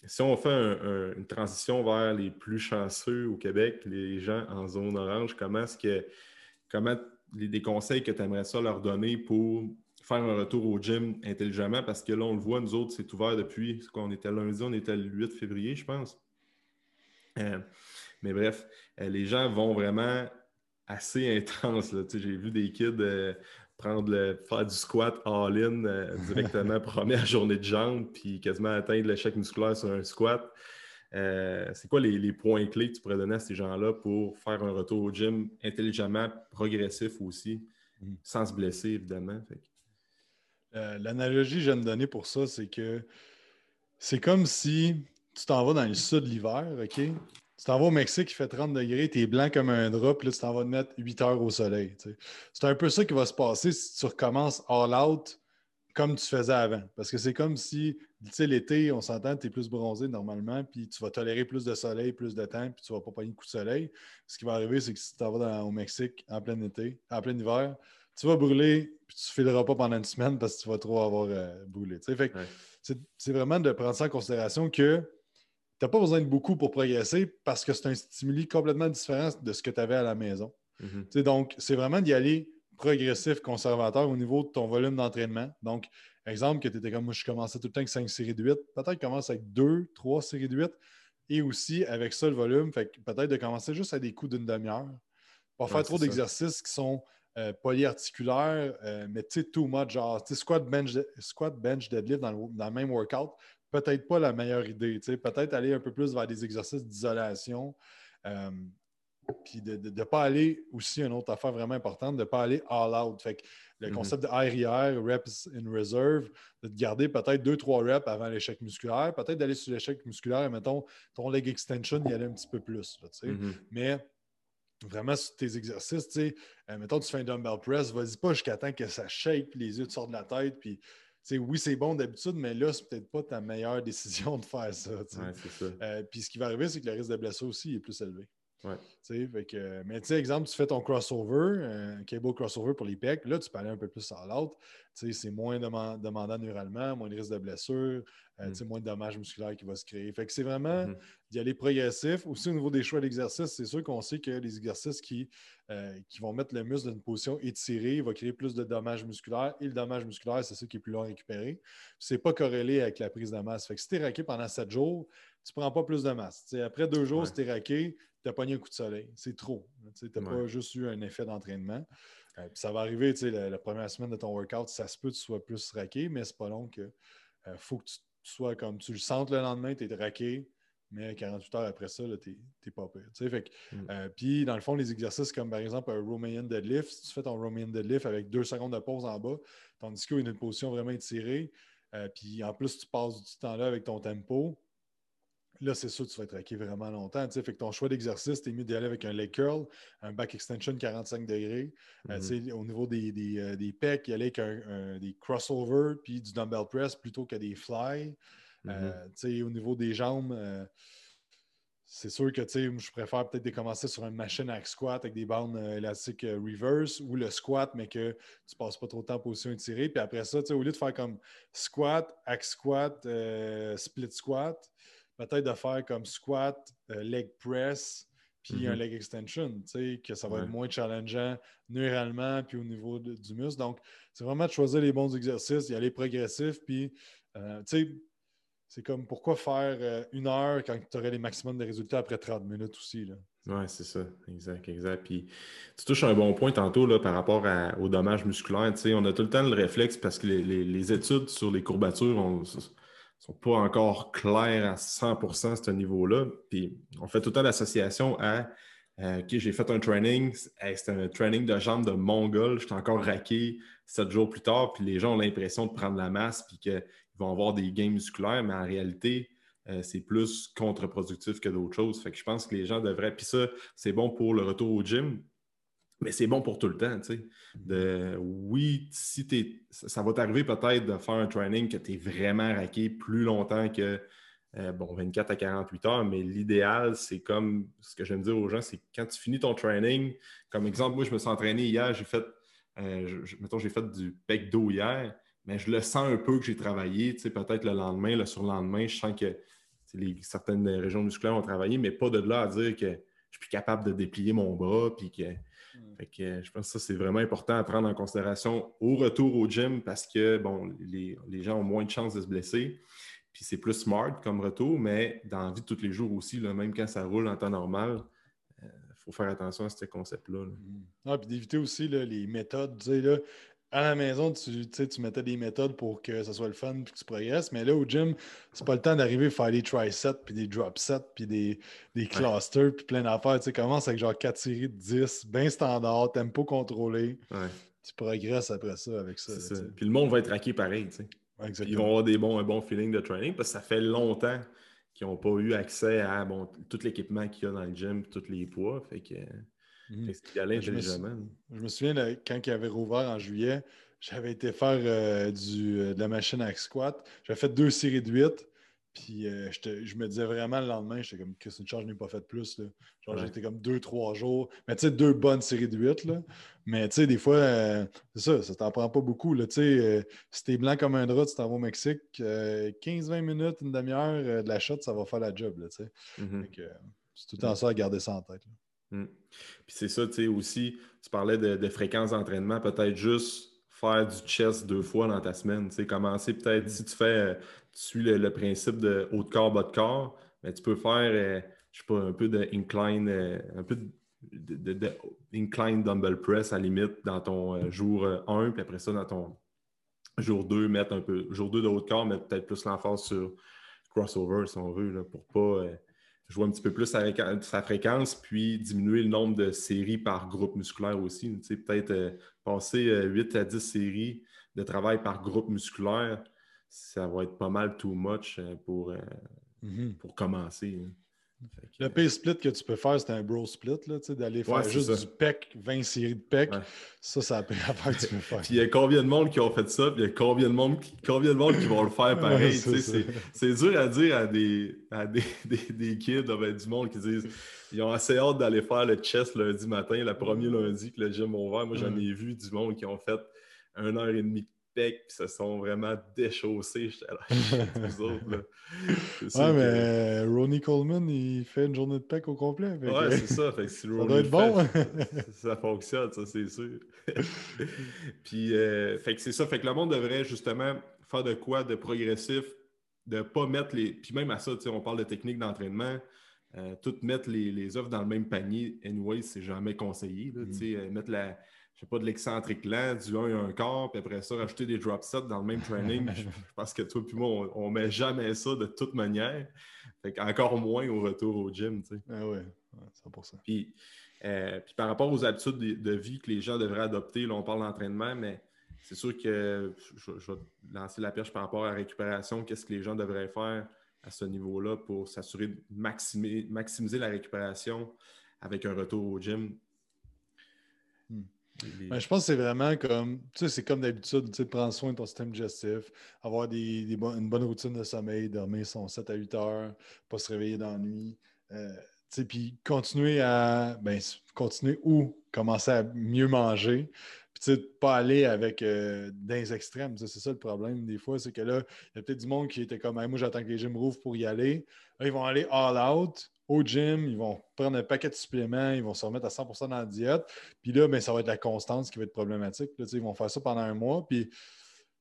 si on fait une transition vers les plus chanceux au Québec, les gens en zone orange, comment est-ce que comment les, des conseils que tu aimerais ça leur donner pour faire un retour au gym intelligemment? Parce que là, on le voit, nous autres, c'est ouvert depuis qu'on était lundi, on était le 8 février, je pense. Euh, mais bref, euh, les gens vont vraiment assez intense. J'ai vu des kids euh, prendre le, faire du squat all-in (laughs) directement première journée de jambes, puis quasiment atteindre l'échec musculaire sur un squat. c'est quoi les, points clés que tu pourrais donner à ces gens-là pour faire un retour au gym intelligemment, progressif aussi, mm. sans se blesser, évidemment? L'analogie que de donner pour ça, c'est que c'est comme si tu t'en vas dans le sud l'hiver, OK? Tu t'en vas au Mexique, il fait 30 degrés, tu es blanc comme un drap, puis là, tu t'en vas te mettre 8 heures au soleil. C'est un peu ça qui va se passer si tu recommences all out comme tu faisais avant. Parce que c'est comme si l'été, on s'entend, tu es plus bronzé normalement, puis tu vas tolérer plus de soleil, plus de temps, puis tu vas pas prendre un coup de soleil. Ce qui va arriver, c'est que si tu vas au Mexique en plein été, en plein hiver, tu vas brûler, puis tu ne fileras pas pendant une semaine parce que tu vas trop avoir euh, brûlé. c'est vraiment de prendre ça en considération que tu n'as pas besoin de beaucoup pour progresser parce que c'est un stimuli complètement différent de ce que tu avais à la maison. Mm-hmm. Donc, c'est vraiment d'y aller progressif, conservateur au niveau de ton volume d'entraînement. Donc, exemple, que tu étais comme moi, je commençais tout le temps avec 5 séries de 8, peut-être commence avec 2, 3 séries de 8 et aussi avec ça le volume, fait peut-être de commencer juste à des coups d'une demi-heure. Pas faire trop d'exercices qui sont euh, polyarticulaires, euh, mais tu sais, too much, genre squat, bench, squat, bench, deadlift dans le, même workout, peut-être pas la meilleure idée. Peut-être aller un peu plus vers des exercices d'isolation. Euh, puis de ne pas aller aussi, une autre affaire vraiment importante, de ne pas aller all out. Fait que le mm-hmm. concept de RIR, reps in reserve, de te garder peut-être deux, trois reps avant l'échec musculaire, peut-être d'aller sur l'échec musculaire et mettons ton leg extension y aller un petit peu plus. Mm-hmm. Mais vraiment sur tes exercices, tu sais, euh, mettons, tu fais un dumbbell press, vas-y pas jusqu'à temps que ça shake, puis les yeux te sortent de la tête, puis oui, c'est bon d'habitude, mais là, c'est peut-être pas ta meilleure (laughs) décision de faire ça. Euh, puis ce qui va arriver, c'est que le risque de blessure aussi est plus élevé. Ouais. Fait que, mais tu sais, exemple, tu fais ton crossover, un cable crossover pour les pecs, là, tu peux aller un peu plus à l'autre. C'est moins demandant neuralement, moins de risque de blessure, euh, mm. moins de dommages musculaires qui vont se créer. Fait que c'est vraiment mm-hmm. d'y aller progressif. Aussi, au niveau des choix d'exercice, c'est sûr qu'on sait que les exercices qui, euh, qui vont mettre le muscle dans une position étirée vont créer plus de dommages musculaires. Et le dommage musculaire, c'est ce qui est plus long à récupérer. C'est pas corrélé avec la prise de masse. Fait que si tu es raqué pendant 7 jours, tu ne prends pas plus de masse. après deux jours, si tu es raqué, tu as pogné un coup de soleil. C'est trop. Tu n'as pas juste eu un effet d'entraînement. Euh, ça va arriver, la, la, première semaine de ton workout, ça se peut que tu sois plus raqué, mais c'est pas long que euh, faut que tu sois comme tu le sentes le lendemain, tu es raqué, mais 48 heures après ça, tu n'es pas pire. Mm. Euh, puis, dans le fond, les exercices comme par exemple un Romanian deadlift, si tu fais ton Romanian deadlift avec deux secondes de pause en bas, ton disco est une position vraiment étirée, puis en plus, tu passes du temps là avec ton tempo, Là, c'est sûr que tu vas être vraiment longtemps. Fait que ton choix d'exercice, tu es mieux d'y aller avec un leg curl, un back extension 45 degrés. Euh, mm-hmm. au niveau des, des, euh, des pecs, y aller avec un, des crossovers puis du dumbbell press plutôt que des fly. Euh, mm-hmm. au niveau des jambes, c'est sûr que je préfère peut-être commencer sur une machine à squat avec des bandes élastiques reverse ou le squat, mais que tu ne passes pas trop de temps en position étirée. Puis après ça, au lieu de faire comme squat, hack squat, split squat, peut-être de faire comme squat, euh, leg press, puis un mm-hmm. leg extension, tu sais, que ça va être moins challengeant neuralement, puis au niveau du muscle. Donc, c'est vraiment de choisir les bons exercices, y aller progressif, puis, euh, tu sais, c'est comme pourquoi faire euh, une heure quand tu aurais les maximums de résultats après 30 minutes aussi. Là. Oui, c'est ça, exact, exact. Puis tu touches un bon point tantôt là, par rapport aux dommages musculaires. Tu sais, on a tout le temps le réflexe parce que les, études sur les courbatures, on, sont pas encore clairs à 100% à ce niveau-là. Puis on fait tout le temps l'association à euh, OK, j'ai fait un training, c'était un training de jambes de mongol, j'étais encore raqué sept jours plus tard, puis les gens ont l'impression de prendre la masse puis qu'ils vont avoir des gains musculaires, mais en réalité, euh, c'est plus contre-productif que d'autres choses. Fait que je pense que les gens devraient. Puis ça, c'est bon pour le retour au gym, mais c'est bon pour tout le temps, tu sais. De, oui, si es, ça va t'arriver peut-être de faire un training que tu es vraiment raqué plus longtemps que euh, bon, 24 à 48 heures, mais l'idéal, c'est comme ce que j'aime dire aux gens, c'est quand tu finis ton training, comme exemple, moi, je me suis entraîné hier, j'ai fait, euh, mettons, j'ai fait du pec d'eau hier, mais je le sens un peu que j'ai travaillé, tu sais, peut-être le lendemain, le surlendemain, je sens que certaines régions musculaires ont travaillé, mais pas de là à dire que je suis plus capable de déplier mon bras, puis que Mm. Euh, je pense que ça, c'est vraiment important à prendre en considération au retour au gym parce que, bon, les, gens ont moins de chances de se blesser. Puis c'est plus smart comme retour, mais dans la vie de tous les jours aussi, même quand ça roule en temps normal, il euh, faut faire attention à ce concept-là. Mm. Ah, puis d'éviter aussi les méthodes. Tu sais, là, à la maison, tu, tu mettais des méthodes pour que ça soit le fun et que tu progresses. Mais là, au gym, c'est pas le temps d'arriver à faire des trisets, puis des drop sets, puis des, des clusters, puis plein d'affaires. Tu commences avec genre 4 séries de 10, bien standard, tempo contrôlé. Tu progresses après ça avec ça. puis le monde va être raqué pareil. ils vont avoir des bons, un bon feeling de training parce que ça fait longtemps qu'ils n'ont pas eu accès à bon, tout l'équipement qu'il y a dans le gym, tous les poids. Fait que Mhm. Je, me souviens, quand il avait rouvert en juillet, j'avais été faire euh, du, euh, de la machine à squat. J'avais fait deux séries de 8. Puis euh, je me disais vraiment le lendemain, j'étais comme, une charge n'ai pas fait plus. Là. Genre, j'étais comme deux, trois jours. Mais tu sais, deux bonnes séries de 8. Là. Mais tu sais, des fois, c'est ça, ça t'en prend pas beaucoup. Tu sais, si t'es blanc comme un drap, tu t'en vas au Mexique, 15-20 minutes, une demi-heure de la shot, ça va faire la job. tu sais. Mm-hmm. C'est tout le temps ça à garder ça en tête. Mm. Puis c'est ça, tu sais, aussi, tu parlais de, fréquence d'entraînement, peut-être juste faire du chest deux fois dans ta semaine. Tu sais, commencer peut-être, si tu fais, euh, tu suis le, principe de haut de corps, bas de corps, mais tu peux faire, euh, je sais pas, un peu de incline, euh, un peu de, incline dumbbell press à la limite dans ton jour 1, puis après ça, dans ton jour 2, mettre un peu, jour 2 de haut de corps, mettre peut-être plus l'emphase sur crossover, si on veut, là, pour pas jouer un petit peu plus sa, fréquence, puis diminuer le nombre de séries par groupe musculaire aussi. Tu sais, peut-être euh, passer 8 euh, à 10 séries de travail par groupe musculaire, ça va être pas mal too much euh, pour, mm-hmm. pour commencer. Hein. Le pay split que tu peux faire, c'est un bro split, d'aller faire juste du PEC, 20 séries de PEC. Ça, c'est la pire (laughs) affaire que tu peux faire. puis il y a combien de monde qui ont fait ça, puis il y a combien de monde qui, combien de monde qui vont le faire pareil. c'est dur à dire à des, à des, (laughs) des, kids, ben, du monde qui disent ils ont assez hâte d'aller faire le chest lundi matin, le premier lundi que le gym ouvert. Moi, j'en ai vu du monde qui ont fait une heure et demie de pecs puis se sont vraiment déchaussés. J'étais là, (laughs) vous autres. Là. Ouais, mais Ronnie Coleman, il fait une journée de pec au complet. Ouais, c'est ça. Fait que si (laughs) ça doit être bon. (laughs) ça fonctionne, ça, c'est sûr. puis, euh, fait que c'est ça. Fait que le monde devrait justement faire de quoi de progressif, de ne pas mettre les. Puis même à ça, on parle de technique d'entraînement. Euh, tout mettre les, les offres dans le même panier, anyway, c'est jamais conseillé. Là, mm. euh, mettre la, je sais pas, de l'excentrique lent, du 1 et un quart, puis après ça, rajouter des drop sets dans le même training. (laughs) je, pense que toi et moi, on, ne met jamais ça de toute manière. Fait encore moins au retour au gym, tu sais. Ah ouais, 100%. Puis, euh, puis par rapport aux habitudes de, vie que les gens devraient adopter, là, on parle d'entraînement, mais c'est sûr que je, je, vais lancer la perche par rapport à la récupération. Qu'est-ce que les gens devraient faire à ce niveau-là pour s'assurer de maximiser la récupération avec un retour au gym? Ben, je pense que c'est vraiment comme, tu sais, c'est comme d'habitude, tu prendre soin de ton système digestif, avoir des, une bonne routine de sommeil, dormir son 7 à 8 heures, pas se réveiller dans la nuit. Euh, tu sais, puis continuer à, ben, continuer ou commencer à mieux manger. Puis, tu sais, pas aller avec euh, des extrêmes. C'est ça le problème des fois, c'est que là, il y a peut-être du monde qui était comme, moi, j'attends que les gyms rouvrent pour y aller. Là, ils vont aller all out au gym, ils vont prendre un paquet de suppléments, ils vont se remettre à 100% dans la diète. Puis là, ben, ça va être la constance qui va être problématique. Là, ils vont faire ça pendant un mois. Puis, tu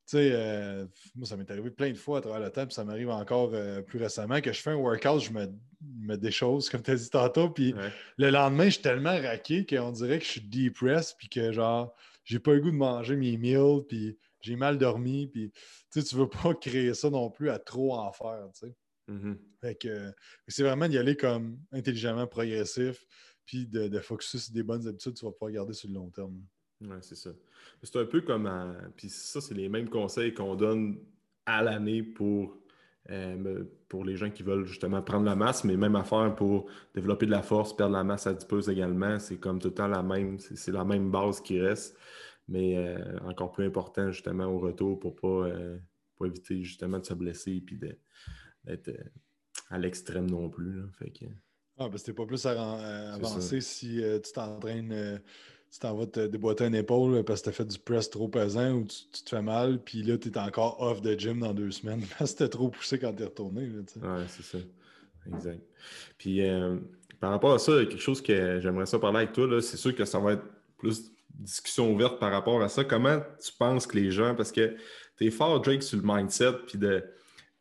sais, euh, moi, ça m'est arrivé plein de fois à travers le temps, puis ça m'arrive encore euh, plus récemment que je fais un workout, je me, me déchose, comme tu as dit tantôt. Puis le lendemain, je suis tellement raqué qu'on dirait que je suis depressed, puis que genre, j'ai pas le goût de manger mes meals, puis j'ai mal dormi. Puis, tu veux pas (laughs) créer ça non plus à trop en faire, tu sais. Mm-hmm. c'est vraiment d'y aller comme intelligemment progressif, puis de, de focuser sur des bonnes habitudes, tu vas pouvoir garder sur le long terme. Oui, c'est ça. C'est un peu comme. Puis ça, c'est les mêmes conseils qu'on donne à l'année pour, euh, pour les gens qui veulent justement prendre la masse, mais même affaire pour développer de la force, perdre la masse adipeuse également. C'est comme tout le temps la même, c'est la même base qui reste, mais euh, encore plus important justement au retour pour pas, euh, pas éviter justement de se blesser et de, être euh, à l'extrême non plus. Fait que... Ah, ben c'était pas plus à, avancer si euh, tu t'entraînes, euh, tu t'en vas te déboîter une épaule parce que tu as fait du press trop pesant ou tu, te fais mal, puis là, tu es encore off de gym dans deux semaines (laughs) parce que t'es trop poussé quand tu es retourné. Oui, c'est ça. Exact. Puis par rapport à ça, quelque chose que j'aimerais ça parler avec toi, c'est sûr que ça va être plus discussion ouverte par rapport à ça. Comment tu penses que les gens, parce que tu es fort, Drake, sur le mindset, puis de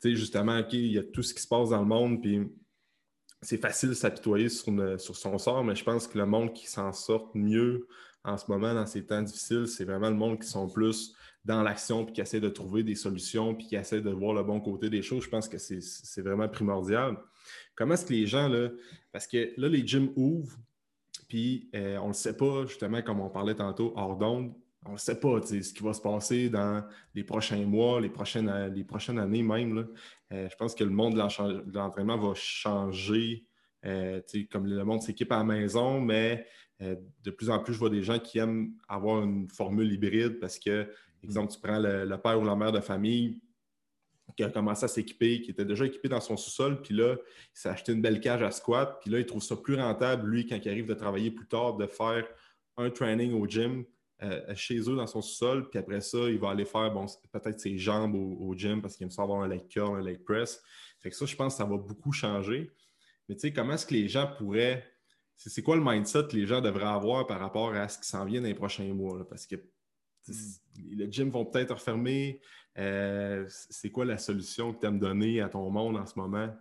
sais, justement, OK, il y a tout ce qui se passe dans le monde, puis c'est facile de s'apitoyer sur, sur, son sort, mais je pense que le monde qui s'en sort mieux en ce moment, dans ces temps difficiles, c'est vraiment le monde qui sont plus dans l'action, puis qui essaie de trouver des solutions, puis qui essaie de voir le bon côté des choses. Je pense que c'est vraiment primordial. Comment est-ce que les gens, là, parce que là, les gyms ouvrent, puis euh, on ne le sait pas, justement, comme on parlait tantôt, hors d'onde, on ne sait pas ce qui va se passer dans les prochains mois, les prochaines, les prochaines années même. Euh, je pense que le monde de l'entraînement va changer comme le monde s'équipe à la maison, mais de plus en plus, je vois des gens qui aiment avoir une formule hybride parce que, exemple, tu prends le père ou la mère de famille, qui a commencé à s'équiper, qui était déjà équipé dans son sous-sol, puis là, il s'est acheté une belle cage à squat, puis là, il trouve ça plus rentable, lui, quand il arrive de travailler plus tard, de faire un training au gym euh, chez eux dans son sous-sol, puis après ça, il va aller faire bon, peut-être ses jambes au, gym parce qu'il aime ça avoir un leg curl, un leg press. Fait que ça, je pense que ça va beaucoup changer. Mais tu sais, comment est-ce que les gens pourraient. C'est quoi le mindset que les gens devraient avoir par rapport à ce qui s'en vient dans les prochains mois? Parce que hmm. les gyms vont peut-être refermer, euh, c'est quoi la solution que tu aimes donner à ton monde en ce moment?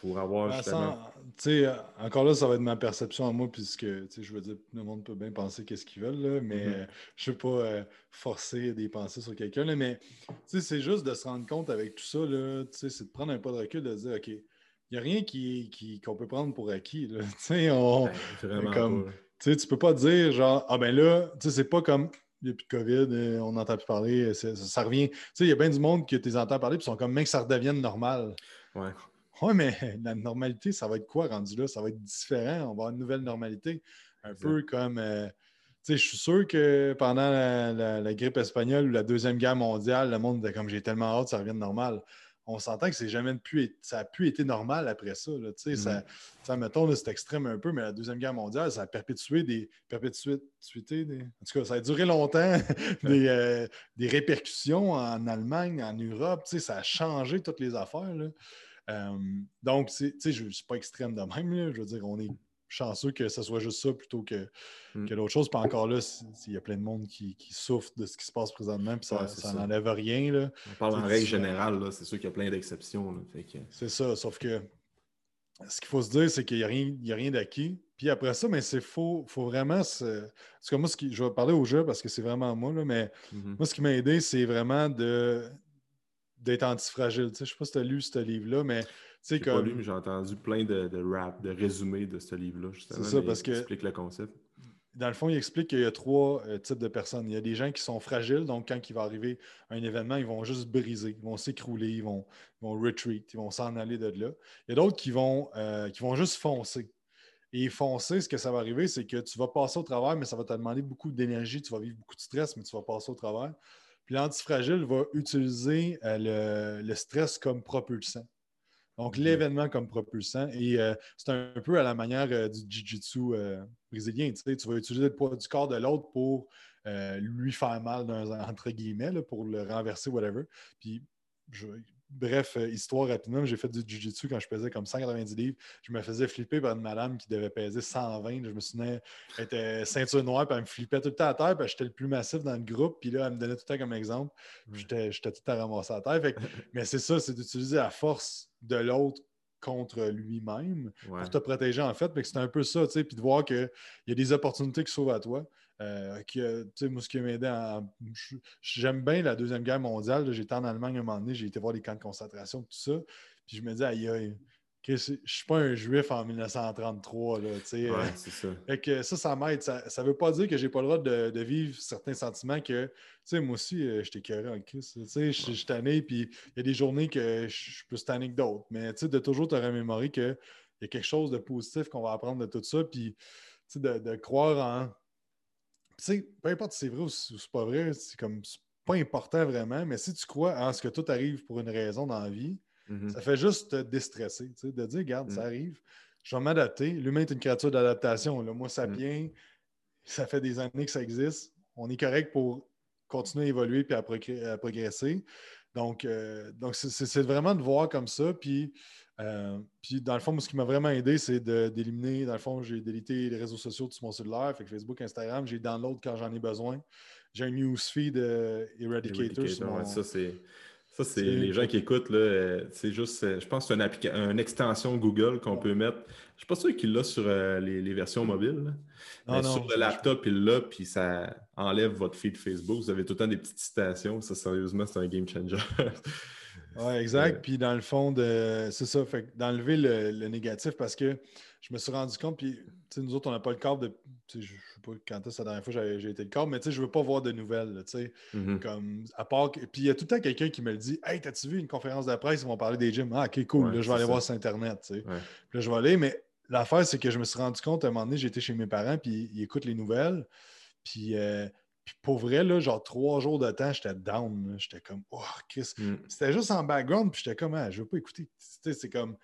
Pour avoir ben, justement... Euh, encore là, ça va être ma perception à moi, puisque je veux dire, le monde peut bien penser qu'est-ce qu'ils veulent, mais mm-hmm. je ne veux pas forcer des pensées sur quelqu'un. Mais c'est juste de se rendre compte avec tout ça, c'est de prendre un pas de recul, de dire, OK, il n'y a rien qu'on qui, peut prendre pour acquis. (laughs) on, ben, comme, tu ne peux pas dire genre, ah ben là, c'est pas comme depuis le COVID, euh, on n'entend plus parler, euh, ça, revient. Tu sais, il y a bien du monde qui tu entends parler, puis sont comme, même que ça redevienne normal. Ouais. Oui, mais (laughs) la normalité, ça va être quoi rendu là? Ça va être différent. On va avoir une nouvelle normalité. Un peu comme. Euh, tu sais, je suis sûr que pendant la, grippe espagnole ou la Deuxième Guerre mondiale, le monde était comme j'ai tellement hâte, ça revienne normal on s'entend que c'est jamais pu, ça a pu été normal après ça. Là, ça, mm-hmm. ça, mettons, c'est extrême un peu, mais la Deuxième Guerre mondiale, ça a perpétué des perpétuités. Des, en tout cas, ça a duré longtemps (laughs) euh, des, répercussions en Allemagne, en Europe. Ça a changé toutes les affaires. Là. Euh, donc, je ne suis pas extrême de même. Je veux dire, on est chanceux que ce soit juste ça plutôt que, mm. que l'autre chose. Puis encore là, il y a plein de monde qui, qui souffre de ce qui se passe présentement, puis ça n'enlève rien. Là. On parle en règle générale, c'est sûr qu'il y a plein d'exceptions. C'est ça, sauf que ce qu'il faut se dire, c'est qu'il n'y a rien, rien d'acquis. Puis après ça, mais c'est faux. Il faut vraiment se. Parce que moi, ce qui... je vais parler au jeu parce que c'est vraiment moi, là, mais mm-hmm. moi, ce qui m'a aidé, c'est vraiment de d'être antifragile. Je ne sais pas si tu as lu ce livre-là, mais j'ai pas lu, mais j'ai entendu plein de, de rap, de résumés de ce livre-là, justement. C'est ça, parce que. explique le concept. Dans le fond, il explique qu'il y a trois euh, types de personnes. Il y a des gens qui sont fragiles, donc quand il va arriver un événement, ils vont juste briser, ils vont s'écrouler, ils vont, vont retreat, ils vont s'en aller de là. Il y a d'autres qui vont, euh, qui vont juste foncer. Et foncer, ce que ça va arriver, c'est que tu vas passer au travers, mais ça va te demander beaucoup d'énergie, tu vas vivre beaucoup de stress, mais tu vas passer au travers. Puis l'antifragile va utiliser euh, le, stress comme propulsant. Donc, l'événement comme propulsant. Et euh, c'est un, peu à la manière euh, du jiu-jitsu brésilien. Tu, sais, tu vas utiliser le poids du corps de l'autre pour lui faire mal, entre guillemets, pour le renverser, whatever. Puis, je, bref, histoire rapidement, j'ai fait du jiu-jitsu quand je pesais comme 190 livres. Je me faisais flipper par une madame qui devait peser 120. Je me souvenais, elle était ceinture noire, puis elle me flippait tout le temps à terre, puis j'étais le plus massif dans le groupe. Puis là, elle me donnait tout le temps comme exemple. J'étais tout à ramasser à terre. (laughs) mais c'est ça, c'est d'utiliser la force de l'autre contre lui-même pour te protéger en fait. C'est un peu ça, tu sais, puis de voir qu'il y a des opportunités qui s'ouvrent à toi. Euh, moi, ce qui m'a aidé J'aime bien la Deuxième Guerre mondiale. J'étais en Allemagne un moment donné, j'ai été voir les camps de concentration, tout ça. Puis je me dis, aïe, aïe, je ne suis pas un juif en 1933. Là, ouais, euh, c'est ça. que ça, ça m'aide. Ça ne veut pas dire que j'ai pas le droit de, vivre certains sentiments que, tu sais, moi aussi, euh, j'étais carré en crise. Tu sais, je suis tanné, puis il y a des journées que je suis plus tanné que d'autres. Mais tu sais, de toujours te remémorer qu'il y a quelque chose de positif qu'on va apprendre de tout ça, puis tu sais, de, croire en. Tu sais, peu importe si c'est vrai ou si c'est pas vrai, c'est comme pas important vraiment, mais si tu crois en ce que tout arrive pour une raison dans la vie, Mm-hmm. Ça fait juste te déstresser, de dire, regarde, ça mm. arrive, je vais m'adapter. L'humain est une créature d'adaptation. Moi, ça vient, mm. ça fait des années que ça existe. On est correct pour continuer à évoluer et à, progresser. Donc, euh, donc c'est vraiment de voir comme ça. Puis, euh, puis dans le fond, ce qui m'a vraiment aidé, c'est d'éliminer. Dans le fond, j'ai délité les réseaux sociaux de mon cellulaire, fait Facebook, Instagram. J'ai download quand j'en ai besoin. J'ai un newsfeed euh, Eradicator. Eradicator ça, c'est ça, c'est les gens qui écoutent, euh, c'est juste, je pense que c'est une, extension Google qu'on peut mettre. Je ne suis pas sûr qu'il l'a sur euh, les, versions mobiles. mais sur le laptop, il l'a, puis ça enlève votre feed Facebook. Vous avez tout le temps des petites citations. Ça, sérieusement, c'est un game changer. (laughs) oui, exact. Puis dans le fond, c'est ça, fait d'enlever le, négatif parce que je me suis rendu compte, puis nous autres, on n'a pas le cadre de. Je ne sais pas quand est-ce la dernière fois j'ai été le corps, mais je ne veux pas voir de nouvelles. Mm-hmm. comme, à part, puis il y a tout le temps quelqu'un qui me le dit Hey, t'as-tu vu une conférence de presse Ils vont parler des gyms? Ah, ok, cool. là, je vais aller voir sur Internet. Puis là, je vais aller, mais l'affaire, c'est que je me suis rendu compte à un moment donné, j'étais chez mes parents, puis ils écoutent les nouvelles. Puis, euh, puis pour vrai, là, genre trois jours de temps, j'étais down. J'étais comme, oh, Chris. Mm. C'était juste en background, puis j'étais comme, ah, je veux pas écouter. C'est comme,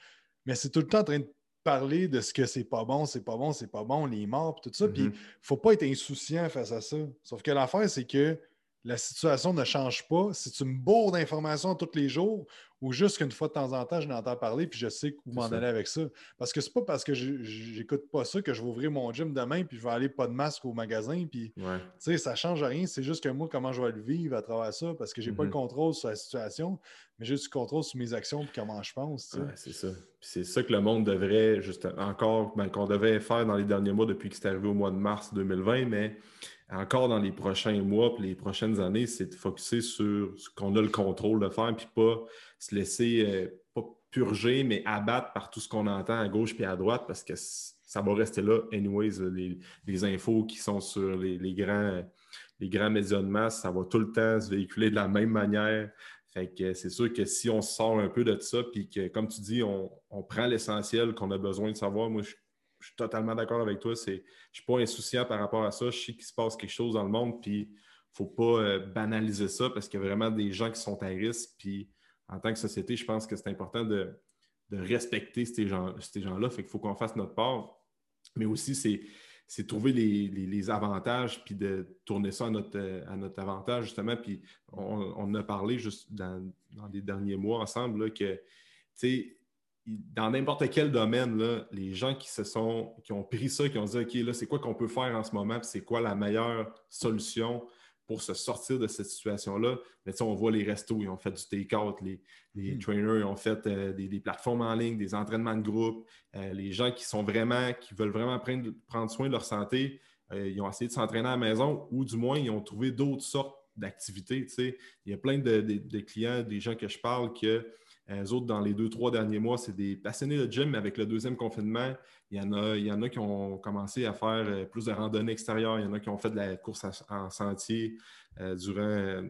mais c'est tout le temps en train de parler de ce que c'est pas bon, c'est pas bon, c'est pas bon, les morts, puis tout ça. Puis, mm-hmm. faut pas être insouciant face à ça. Sauf que l'affaire, c'est que la situation ne change pas. Si tu me bourres d'informations tous les jours ou juste qu'une fois de temps en temps, je n'entends parler puis je sais où m'en aller avec ça. Parce que c'est pas parce que j'écoute pas ça que je vais ouvrir mon gym demain puis je vais aller pas de masque au magasin. Puis, ouais. tu sais, ça change rien. C'est juste que moi, comment je vais le vivre à travers ça parce que j'ai pas le mm-hmm. contrôle sur la situation, mais j'ai du contrôle sur mes actions et comment je pense. c'est ça. c'est ça que le monde devrait, juste encore, ben, qu'on devait faire dans les derniers mois depuis que c'est arrivé au mois de mars 2020, mais encore dans les prochains mois et les prochaines années, c'est de focuser sur ce qu'on a le contrôle de faire, puis pas se laisser, euh, pas purger, mais abattre par tout ce qu'on entend à gauche et à droite, parce que ça va rester là, anyways, les, infos qui sont sur les, grands, les grands médias de masse, ça va tout le temps se véhiculer de la même manière. Fait que c'est sûr que si on sort un peu de ça, puis que, comme tu dis, on, on prend l'essentiel qu'on a besoin de savoir, moi, je je suis totalement d'accord avec toi. je ne suis pas insouciant par rapport à ça. Je sais qu'il se passe quelque chose dans le monde, puis il ne faut pas euh, banaliser ça parce qu'il y a vraiment des gens qui sont à risque. Puis en tant que société, je pense que c'est important de, respecter ces gens-là. Gens fait qu'il faut qu'on fasse notre part. Mais aussi, c'est trouver les, avantages puis de tourner ça à notre, avantage, justement. Puis on, on a parlé juste dans, dans les derniers mois ensemble là, que, tu sais, dans n'importe quel domaine, les gens qui se sont, qui ont pris ça, qui ont dit OK, là, c'est quoi qu'on peut faire en ce moment, puis c'est quoi la meilleure solution pour se sortir de cette situation-là? Mais on voit les restos, ils ont fait du take-out, les, hmm. trainers, ils ont fait euh, des, plateformes en ligne, des entraînements de groupe. Euh, les gens qui sont vraiment, qui veulent vraiment prendre, prendre soin de leur santé, euh, ils ont essayé de s'entraîner à la maison ou du moins ils ont trouvé d'autres sortes d'activités. Il y a plein de, de, clients, des gens que je parle que les euh, autres, dans les deux, trois derniers mois, c'est des passionnés de gym, mais avec le deuxième confinement, il y en a, il y en a qui ont commencé à faire euh, plus de randonnées extérieures, il y en a qui ont fait de la course en sentier euh, durant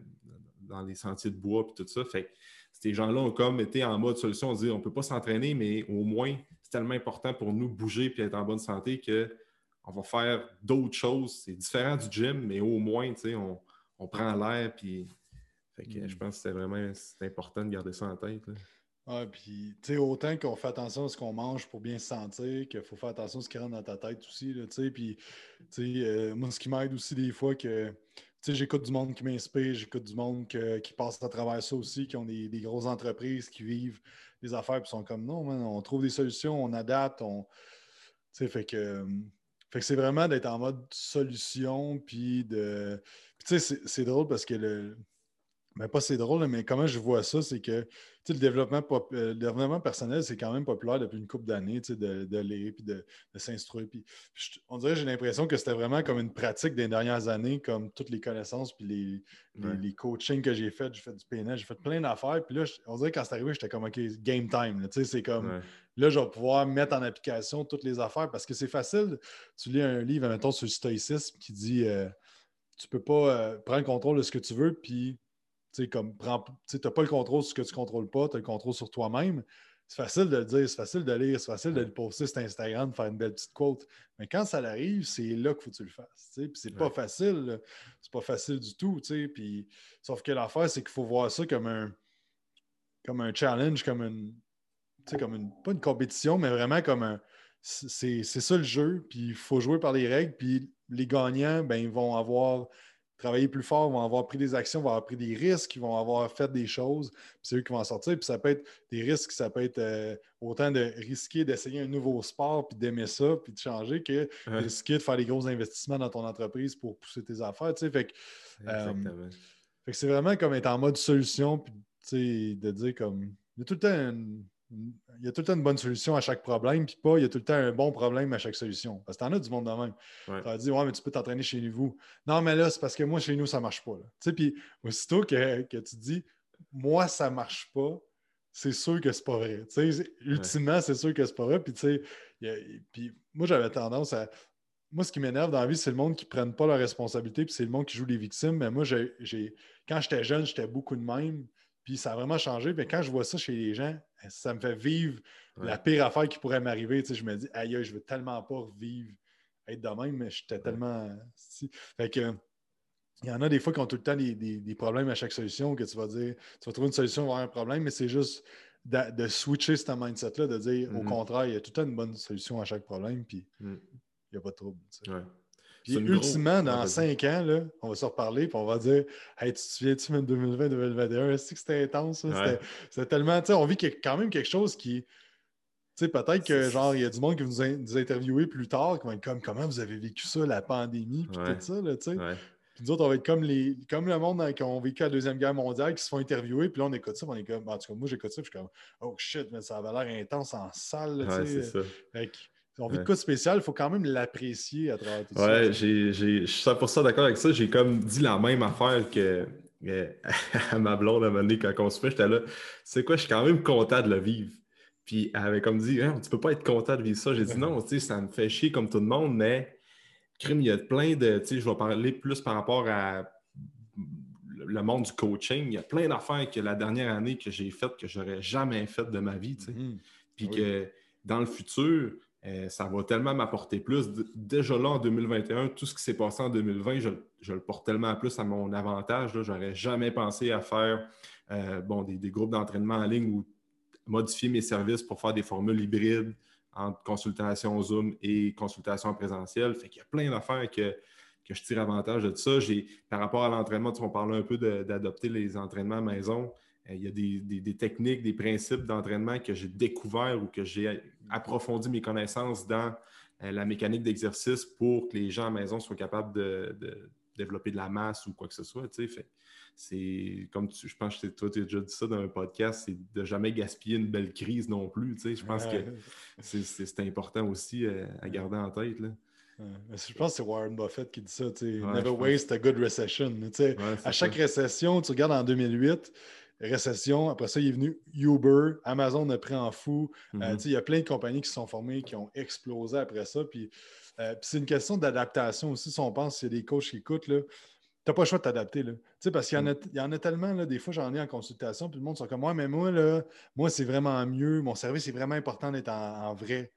dans les sentiers de bois et tout ça. Fait ces gens-là ont comme été en mode solution, on dit on ne peut pas s'entraîner, mais au moins, c'est tellement important pour nous bouger et être en bonne santé qu'on va faire d'autres choses. C'est différent du gym, mais au moins, on, on prend l'air puis fait que, Je hmm. pense que c'est vraiment important de garder ça en tête. Ah, puis, tu sais, autant qu'on fait attention à ce qu'on mange pour bien se sentir, qu'il faut faire attention à ce qui rentre dans ta tête aussi, tu sais. Puis, tu sais, euh, moi, ce qui m'aide aussi des fois, que, tu sais, j'écoute du monde qui m'inspire, j'écoute du monde qui passe à travers ça aussi, qui ont des, grosses entreprises, qui vivent des affaires, puis sont comme, non, on trouve des solutions, on adapte, on... Tu sais, fait que... Fait que c'est vraiment d'être en mode solution, puis de... tu sais, c'est drôle parce que le mais pas c'est drôle, mais comment je vois ça, c'est que le développement, euh, le développement personnel, c'est quand même populaire depuis une couple d'années, de, de lire puis de, s'instruire. on dirait j'ai l'impression que c'était vraiment comme une pratique des dernières années, comme toutes les connaissances puis les, les, coachings que j'ai fait. J'ai fait du PNL, j'ai fait plein d'affaires. Puis là, on dirait que quand c'est arrivé, j'étais comme OK, game time. C'est comme là, je vais pouvoir mettre en application toutes les affaires parce que c'est facile. Tu lis un livre, mettons, sur le stoïcisme qui dit euh, tu peux pas euh, prendre le contrôle de ce que tu veux, puis tu n'as pas le contrôle sur ce que tu ne contrôles pas, tu as le contrôle sur toi-même. C'est facile de le dire, c'est facile de lire, c'est facile de le poster sur Instagram, de faire une belle petite quote. Mais quand ça arrive, c'est là qu'il faut que tu le fasses. Puis c'est pas facile. C'est pas facile du tout. Puis, sauf que l'affaire, c'est qu'il faut voir ça comme un, comme un challenge, comme une, comme une. Pas une compétition, mais vraiment comme un. C'est ça le jeu. Puis il faut jouer par les règles. Puis les gagnants, ben, ils vont avoir travailler plus fort, vont avoir pris des actions, vont avoir pris des risques, ils vont avoir fait des choses, puis c'est eux qui vont en sortir. Puis ça peut être des risques, ça peut être euh, autant de risquer d'essayer un nouveau sport, puis d'aimer ça, puis de changer, que de risquer de faire des gros investissements dans ton entreprise pour pousser tes affaires. Tu sais, fait que, euh, fait que c'est vraiment comme être en mode solution, puis tu sais, de dire comme. Il y a tout le temps une, il y a tout le temps une bonne solution à chaque problème, puis pas il y a tout le temps un bon problème à chaque solution. Parce que tu en as du monde de même. Tu vas dire, ouais, mais tu peux t'entraîner chez vous. Non, mais là, c'est parce que moi, chez nous, ça ne marche pas. Tu sais, puis aussitôt que, que, tu dis, moi, ça ne marche pas, c'est sûr que c'est pas vrai. Tu sais, ultimement, c'est sûr que c'est pas vrai. Puis, tu sais, puis moi, j'avais tendance à. Moi, ce qui m'énerve dans la vie, c'est le monde qui ne prenne pas la responsabilité, puis c'est le monde qui joue les victimes. Mais moi, j'ai, quand j'étais jeune, j'étais beaucoup de même. Puis ça a vraiment changé. Mais quand je vois ça chez les gens, ça me fait vivre la pire affaire qui pourrait m'arriver. je me dis, aïe, je veux tellement pas vivre être de même, mais j'étais tellement. Fait que. Il y en a des fois qui ont tout le temps des, problèmes à chaque solution, que tu vas dire, tu vas trouver une solution, avoir un problème, mais c'est juste de, switcher ce mindset-là, de dire au mm-hmm. contraire, il y a tout le temps une bonne solution à chaque problème, puis mm. il n'y a pas de trouble. Puis ultimement, dans cinq ans, là, on va se reparler, puis on va dire Hey, tu te souviens-tu même 2020-2021, est-ce que c'était intense? C'était tellement. On vit quand même quelque chose qui tu sais, peut-être que genre, il y a du monde qui va nous, interviewer plus tard, qui va être comme comment vous avez vécu ça, la pandémie, puis tout ça, là, tu sais. Puis nous autres, on va être comme, les, comme le monde qui ont vécu la Deuxième Guerre mondiale, qui se font interviewer, puis là, on écoute ça, on est comme, en tout cas, moi, j'écoute ça, puis je suis comme, oh shit, mais ça avait l'air intense en salle, tu sais. On vit de quoi de spécial, il faut quand même l'apprécier à travers tout ça. Ouais, je suis 100% d'accord avec ça. J'ai comme dit la même affaire que (laughs) à ma blonde à un moment donné, quand on se fait, j'étais là, c'est quoi, je suis quand même content de le vivre. Puis elle avait comme dit, hein, tu peux pas être content de vivre ça. J'ai dit (laughs) non, tu sais, ça me fait chier comme tout le monde, mais crime, il y a plein de, tu sais, je vais parler plus par rapport à le monde du coaching. Il y a plein d'affaires que la dernière année que j'ai faites que j'aurais jamais faites de ma vie, tu sais. Mm-hmm. Puis ah que dans le futur, euh, ça va tellement m'apporter plus. Déjà là, en 2021, tout ce qui s'est passé en 2020, je, le porte tellement plus à mon avantage. Je n'aurais jamais pensé à faire euh, bon, des, groupes d'entraînement en ligne où modifier mes services pour faire des formules hybrides entre consultation Zoom et consultation en présentiel. Fait qu'il y a plein d'affaires que, je tire avantage de ça. Par rapport à l'entraînement, on parlait un peu d'adopter les entraînements à maison. Euh, il y a des, techniques, des principes d'entraînement que j'ai découverts ou que j'ai approfondi mes connaissances dans euh, la mécanique d'exercice pour que les gens à la maison soient capables de, développer de la masse ou quoi que ce soit. C'est comme tu, je pense que toi, tu as déjà dit ça dans un podcast, c'est de jamais gaspiller une belle crise non plus. Je pense que c'est important aussi euh, à garder en tête. Là. Je pense que c'est Warren Buffett qui dit ça. Never waste a good recession. à chaque récession, tu regardes en 2008, récession, après ça, il est venu Uber, Amazon a pris en fou. Euh, mm-hmm. il y a plein de compagnies qui se sont formées, qui ont explosé après ça. Puis, euh, c'est une question d'adaptation aussi. Si on pense, s'il y a des coachs qui écoutent, là, n'as pas le choix de t'adapter. Parce qu'il y, en a, mm. y en a tellement, là, des fois, j'en ai en consultation, puis le monde sont comme moi, mais moi, là, moi, c'est vraiment mieux. Mon service est vraiment important d'être en, vrai.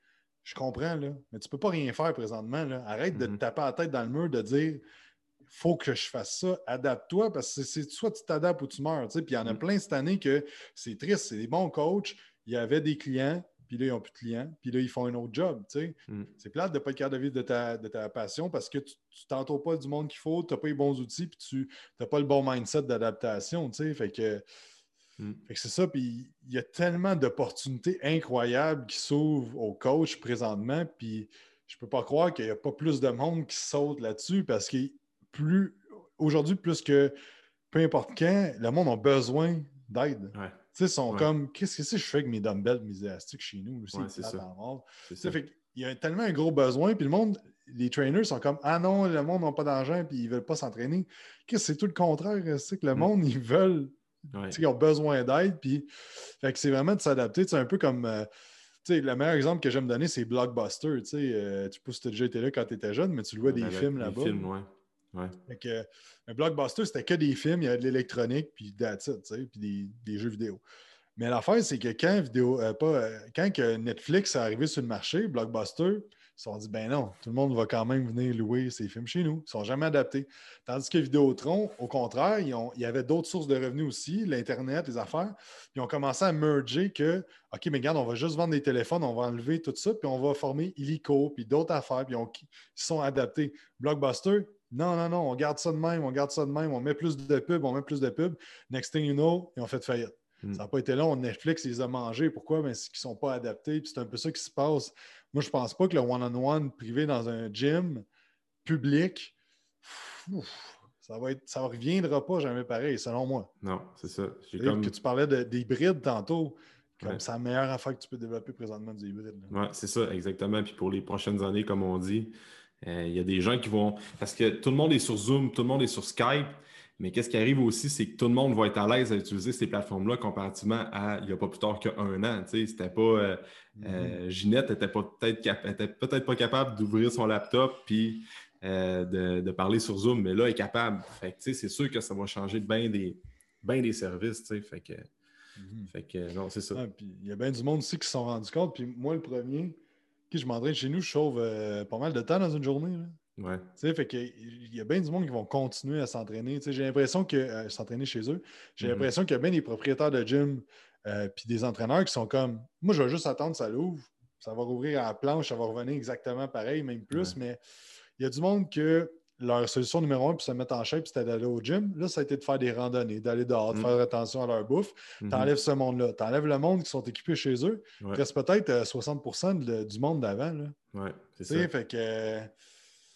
Je comprends, là, mais tu ne peux pas rien faire présentement. Là. Arrête de te mm-hmm. taper la tête dans le mur, de dire faut que je fasse ça, adapte-toi, parce que c'est soit tu t'adaptes ou tu meurs. Puis il y en a mm. plein cette année que c'est triste, c'est des bons coachs. Il y avait des clients, puis là, ils n'ont plus de clients, puis là, ils font un autre job. Mm. C'est plate de ne pas être capable de vivre de ta, de ta passion parce que tu ne t'entoures pas du monde qu'il faut, tu n'as pas les bons outils, puis tu n'as pas le bon mindset d'adaptation. Fait que, mm. fait que c'est ça. Puis il y a tellement d'opportunités incroyables qui s'ouvrent aux coachs présentement, puis je ne peux pas croire qu'il n'y a pas plus de monde qui saute là-dessus parce que plus aujourd'hui, plus que peu importe quand, le monde a besoin d'aide. Ouais sais, sont comme, qu'est-ce que je fais avec mes dumbbells, mes élastiques chez nous? Aussi? c'est ça. Fait il y a tellement un gros besoin, puis le monde, les trainers sont comme, ah non, le monde n'a pas d'argent, puis ils ne veulent pas s'entraîner. Qu'est-ce c'est tout le contraire, c'est que le mm. monde, ils veulent, ils ont besoin d'aide, puis fait que c'est vraiment de s'adapter. C'est un peu comme, euh, tu sais, le meilleur exemple que j'aime donner, c'est Blockbuster. Tu sais, euh, tu sais, tu as déjà été là quand tu étais jeune, mais tu louais des films là-bas. Des films, ouais. Ouais. un blockbuster, c'était que des films, il y avait de l'électronique, puis that's puis des, jeux vidéo. Mais l'affaire, c'est que quand, vidéo, euh, pas, euh, quand que Netflix est arrivé sur le marché, Blockbuster, ils se sont dit, ben non, tout le monde va quand même venir louer ces films chez nous. Ils ne sont jamais adaptés. Tandis que Vidéotron, au contraire, ils il y avait d'autres sources de revenus aussi, l'Internet, les affaires. Ils ont commencé à merger que, OK, mais regarde, on va juste vendre des téléphones, on va enlever tout ça, puis on va former Illico, puis d'autres affaires, puis ils sont adaptés. Blockbuster, non, non, non, on garde ça de même, on garde ça de même, on met plus de pubs, on met plus de pubs. Next thing you know, ils ont fait faillite. Hmm. Ça n'a pas été long. Netflix ils les a mangés. Pourquoi? Mais c'est qu'ils ne sont pas adaptés. c'est un peu ça qui se passe. Moi, je ne pense pas que le one-on-one privé dans un gym public, ça va être, ça ne reviendra pas jamais pareil, selon moi. Non, c'est ça. Comme... Que tu parlais d'hybride tantôt. Comme c'est la meilleure affaire que tu peux développer présentement du hybride. Oui, c'est ça, exactement. Puis pour les prochaines années, comme on dit, il y a des gens qui vont. Parce que tout le monde est sur Zoom, tout le monde est sur Skype. Mais qu'est-ce qui arrive aussi, c'est que tout le monde va être à l'aise à utiliser ces plateformes-là comparativement à il n'y a pas plus tard qu'un an. C'était pas. Euh, euh, mm-hmm. Ginette n'était peut-être peut pas capable d'ouvrir son laptop puis de, parler sur Zoom, mais là, elle est capable. c'est sûr que ça va changer bien des, des services, tu sais. Fait que, mhm. fait que non, c'est ça. il y a bien du monde aussi qui se sont rendus compte. Puis moi, le premier, qui je m'entraîne chez nous, je sauve euh, pas mal de temps dans une journée. Là. Ouais. Fait que, il y a bien du monde qui vont continuer à s'entraîner. J'ai l'impression que euh, s'entraîner chez eux. J'ai mhm. l'impression qu'il y a bien des propriétaires de gym euh, puis des entraîneurs qui sont comme Moi, je vais juste attendre ça l'ouvre. Ça va rouvrir à la planche, ça va revenir exactement pareil, même plus. Mais il y a du monde que leur solution numéro un pour se mettre en shape, c'était d'aller au gym. Là, ça a été de faire des randonnées, d'aller dehors, de mm. faire attention à leur bouffe. Mm-hmm. Tu enlèves ce monde-là. Tu enlèves le monde qui sont équipés chez eux. Il reste peut-être 60% euh, du monde d'avant. Oui, c'est ça. Fait que.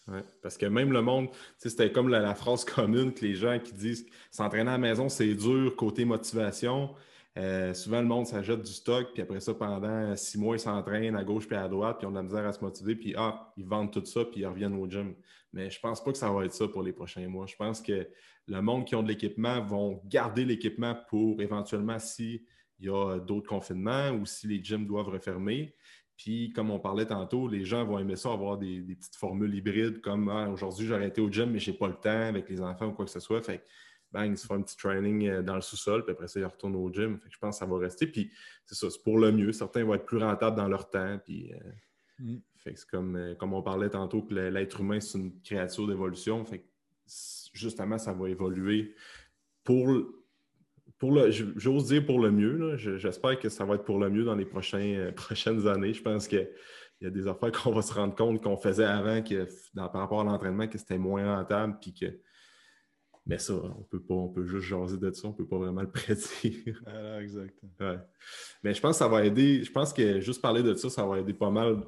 Ouais, parce que même le monde, c'était comme la, phrase commune que les gens qui disent s'entraîner à la maison, c'est dur côté motivation. Euh, souvent, le monde s'achète du stock, puis après ça, pendant six mois, ils s'entraînent à gauche puis à droite, puis ils ont de la misère à se motiver, puis ah, ils vendent tout ça, puis ils reviennent au gym. Mais je ne pense pas que ça va être ça pour les prochains mois. Je pense que le monde qui ont de l'équipement vont garder l'équipement pour éventuellement s'il y a d'autres confinements ou si les gyms doivent refermer. Puis, comme on parlait tantôt, les gens vont aimer ça, avoir des, petites formules hybrides comme ah, aujourd'hui, j'ai arrêté au gym, mais je n'ai pas le temps avec les enfants ou quoi que ce soit. Fait bang, ils se font un petit training euh, dans le sous-sol, puis après ça, ils retournent au gym. Fait que je pense que ça va rester. Puis, c'est ça, c'est pour le mieux. Certains vont être plus rentables dans leur temps. Puis, euh, mm. Fait c'est comme, euh, comme on parlait tantôt que l'être humain, c'est une créature d'évolution. Fait justement, ça va évoluer pour, pour le, j'ose dire pour le mieux. J'espère que ça va être pour le mieux dans les prochains, (laughs) prochaines années. Je pense qu'il y a des affaires qu'on va se rendre compte qu'on faisait avant que, par rapport à l'entraînement, que c'était moins rentable, puis que mais ça, on peut pas, on peut juste jaser de ça, on peut pas vraiment le (laughs) prédire. Ah, exact. Mais je pense que ça va aider, je pense que juste parler de ça, ça va aider pas mal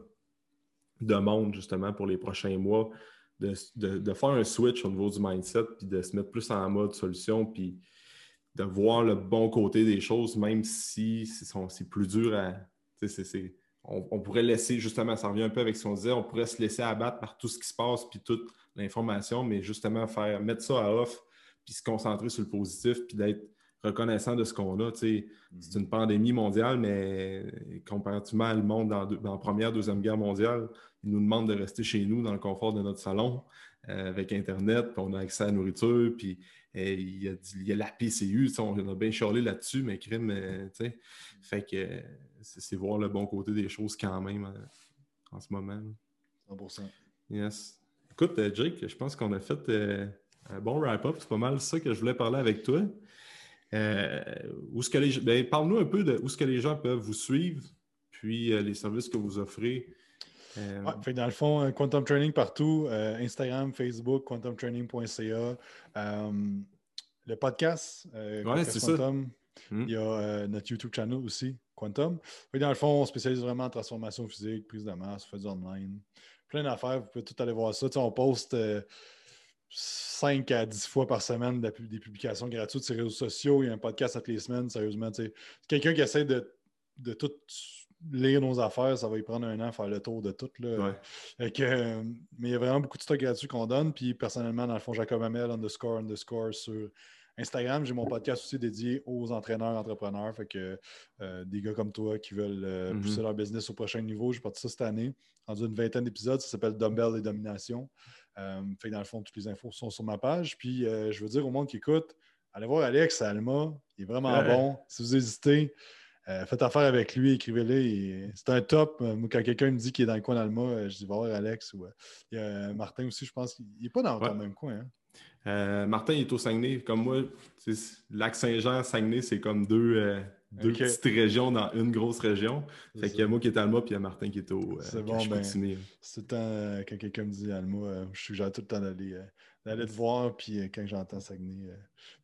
de monde justement pour les prochains mois, de, faire un switch au niveau du mindset, puis de se mettre plus en mode solution, puis de voir le bon côté des choses, même si c'est plus dur à. on, on, pourrait laisser, justement, ça revient un peu avec ce qu'on disait, on pourrait se laisser abattre par tout ce qui se passe, puis toute l'information, mais justement faire mettre ça à off, puis se concentrer sur le positif, puis d'être reconnaissant de ce qu'on a. C'est une pandémie mondiale, mais comparativement à le monde dans, la Première, Deuxième Guerre mondiale, ils nous demandent de rester chez nous dans le confort de notre salon euh, avec Internet, puis on a accès à la nourriture, puis euh, il, y a, la PCU, on a bien charlé là-dessus, mais crime, euh, sais. fait que c'est voir le bon côté des choses quand même en ce moment. 100%. Yes. Écoute, Jake, je pense qu'on a fait un bon wrap-up. C'est pas mal ça que je voulais parler avec toi. Euh, où ce que les, ben, parle-nous un peu de où ce que les gens peuvent vous suivre, puis euh, les services que vous offrez. Euh, dans le fond, Quantum Training partout, Instagram, Facebook, quantumtraining.ca. le podcast, ouais, Quantum. Ça. Hmm. Il y a notre YouTube channel aussi, Quantum. dans le fond, on spécialise vraiment en transformation physique, prise de masse, fait du online. Plein d'affaires, vous pouvez tout aller voir ça. on poste 5 à 10 fois par semaine des publications gratuites sur les réseaux sociaux. Il y a un podcast toutes les semaines, sérieusement. Quelqu'un qui essaie de, de, tout lire nos affaires, ça va y prendre un an à faire le tour de tout. Là. Euh, mais il y a vraiment beaucoup de stock gratuit qu'on donne. Puis personnellement, dans le fond, Jacob Amel, underscore, underscore sur Instagram. J'ai mon podcast aussi dédié aux entraîneurs, entrepreneurs. Fait que euh, des gars comme toi qui veulent euh, mm-hmm. pousser leur business au prochain niveau. J'ai parti ça cette année. Rendu une vingtaine d'épisodes. Ça s'appelle Dumbbell et Domination. Euh, fait dans le fond, toutes les infos sont sur ma page. Puis, euh, je veux dire au monde qui écoute, allez voir Alex à Alma. Il est vraiment bon. Si vous hésitez, euh, faites affaire avec lui, écrivez-le. C'est un top. Moi, quand quelqu'un me dit qu'il est dans le coin d'Alma, je dis va voir Alex. Ou, il y a Martin aussi, je pense qu'il n'est pas dans le même coin. Hein. Martin, il est au Saguenay. Comme moi, Lac-Saint-Jean, Saguenay, c'est comme deux deux petites régions dans une grosse région. Fait qu'il y a moi qui est à Alma, puis il y a Martin qui est au. Euh, c'est bon, ben, c'est le temps euh, quand quelqu'un me dit Alma, euh, je suggère tout le temps d'aller d'aller te voir, puis quand j'entends Saguenay,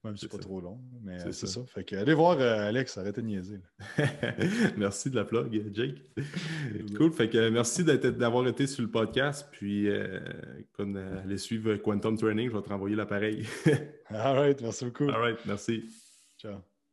même si c'est pas trop long, mais c'est ça. Fait que allez voir Alex, arrêtez de niaiser. (laughs) merci de la plug, Jake. (laughs) cool. Fait que merci d'avoir été sur le podcast, puis comme allez suivre Quantum Training, je vais te renvoyer l'appareil. (laughs) All right, merci beaucoup. All right, merci.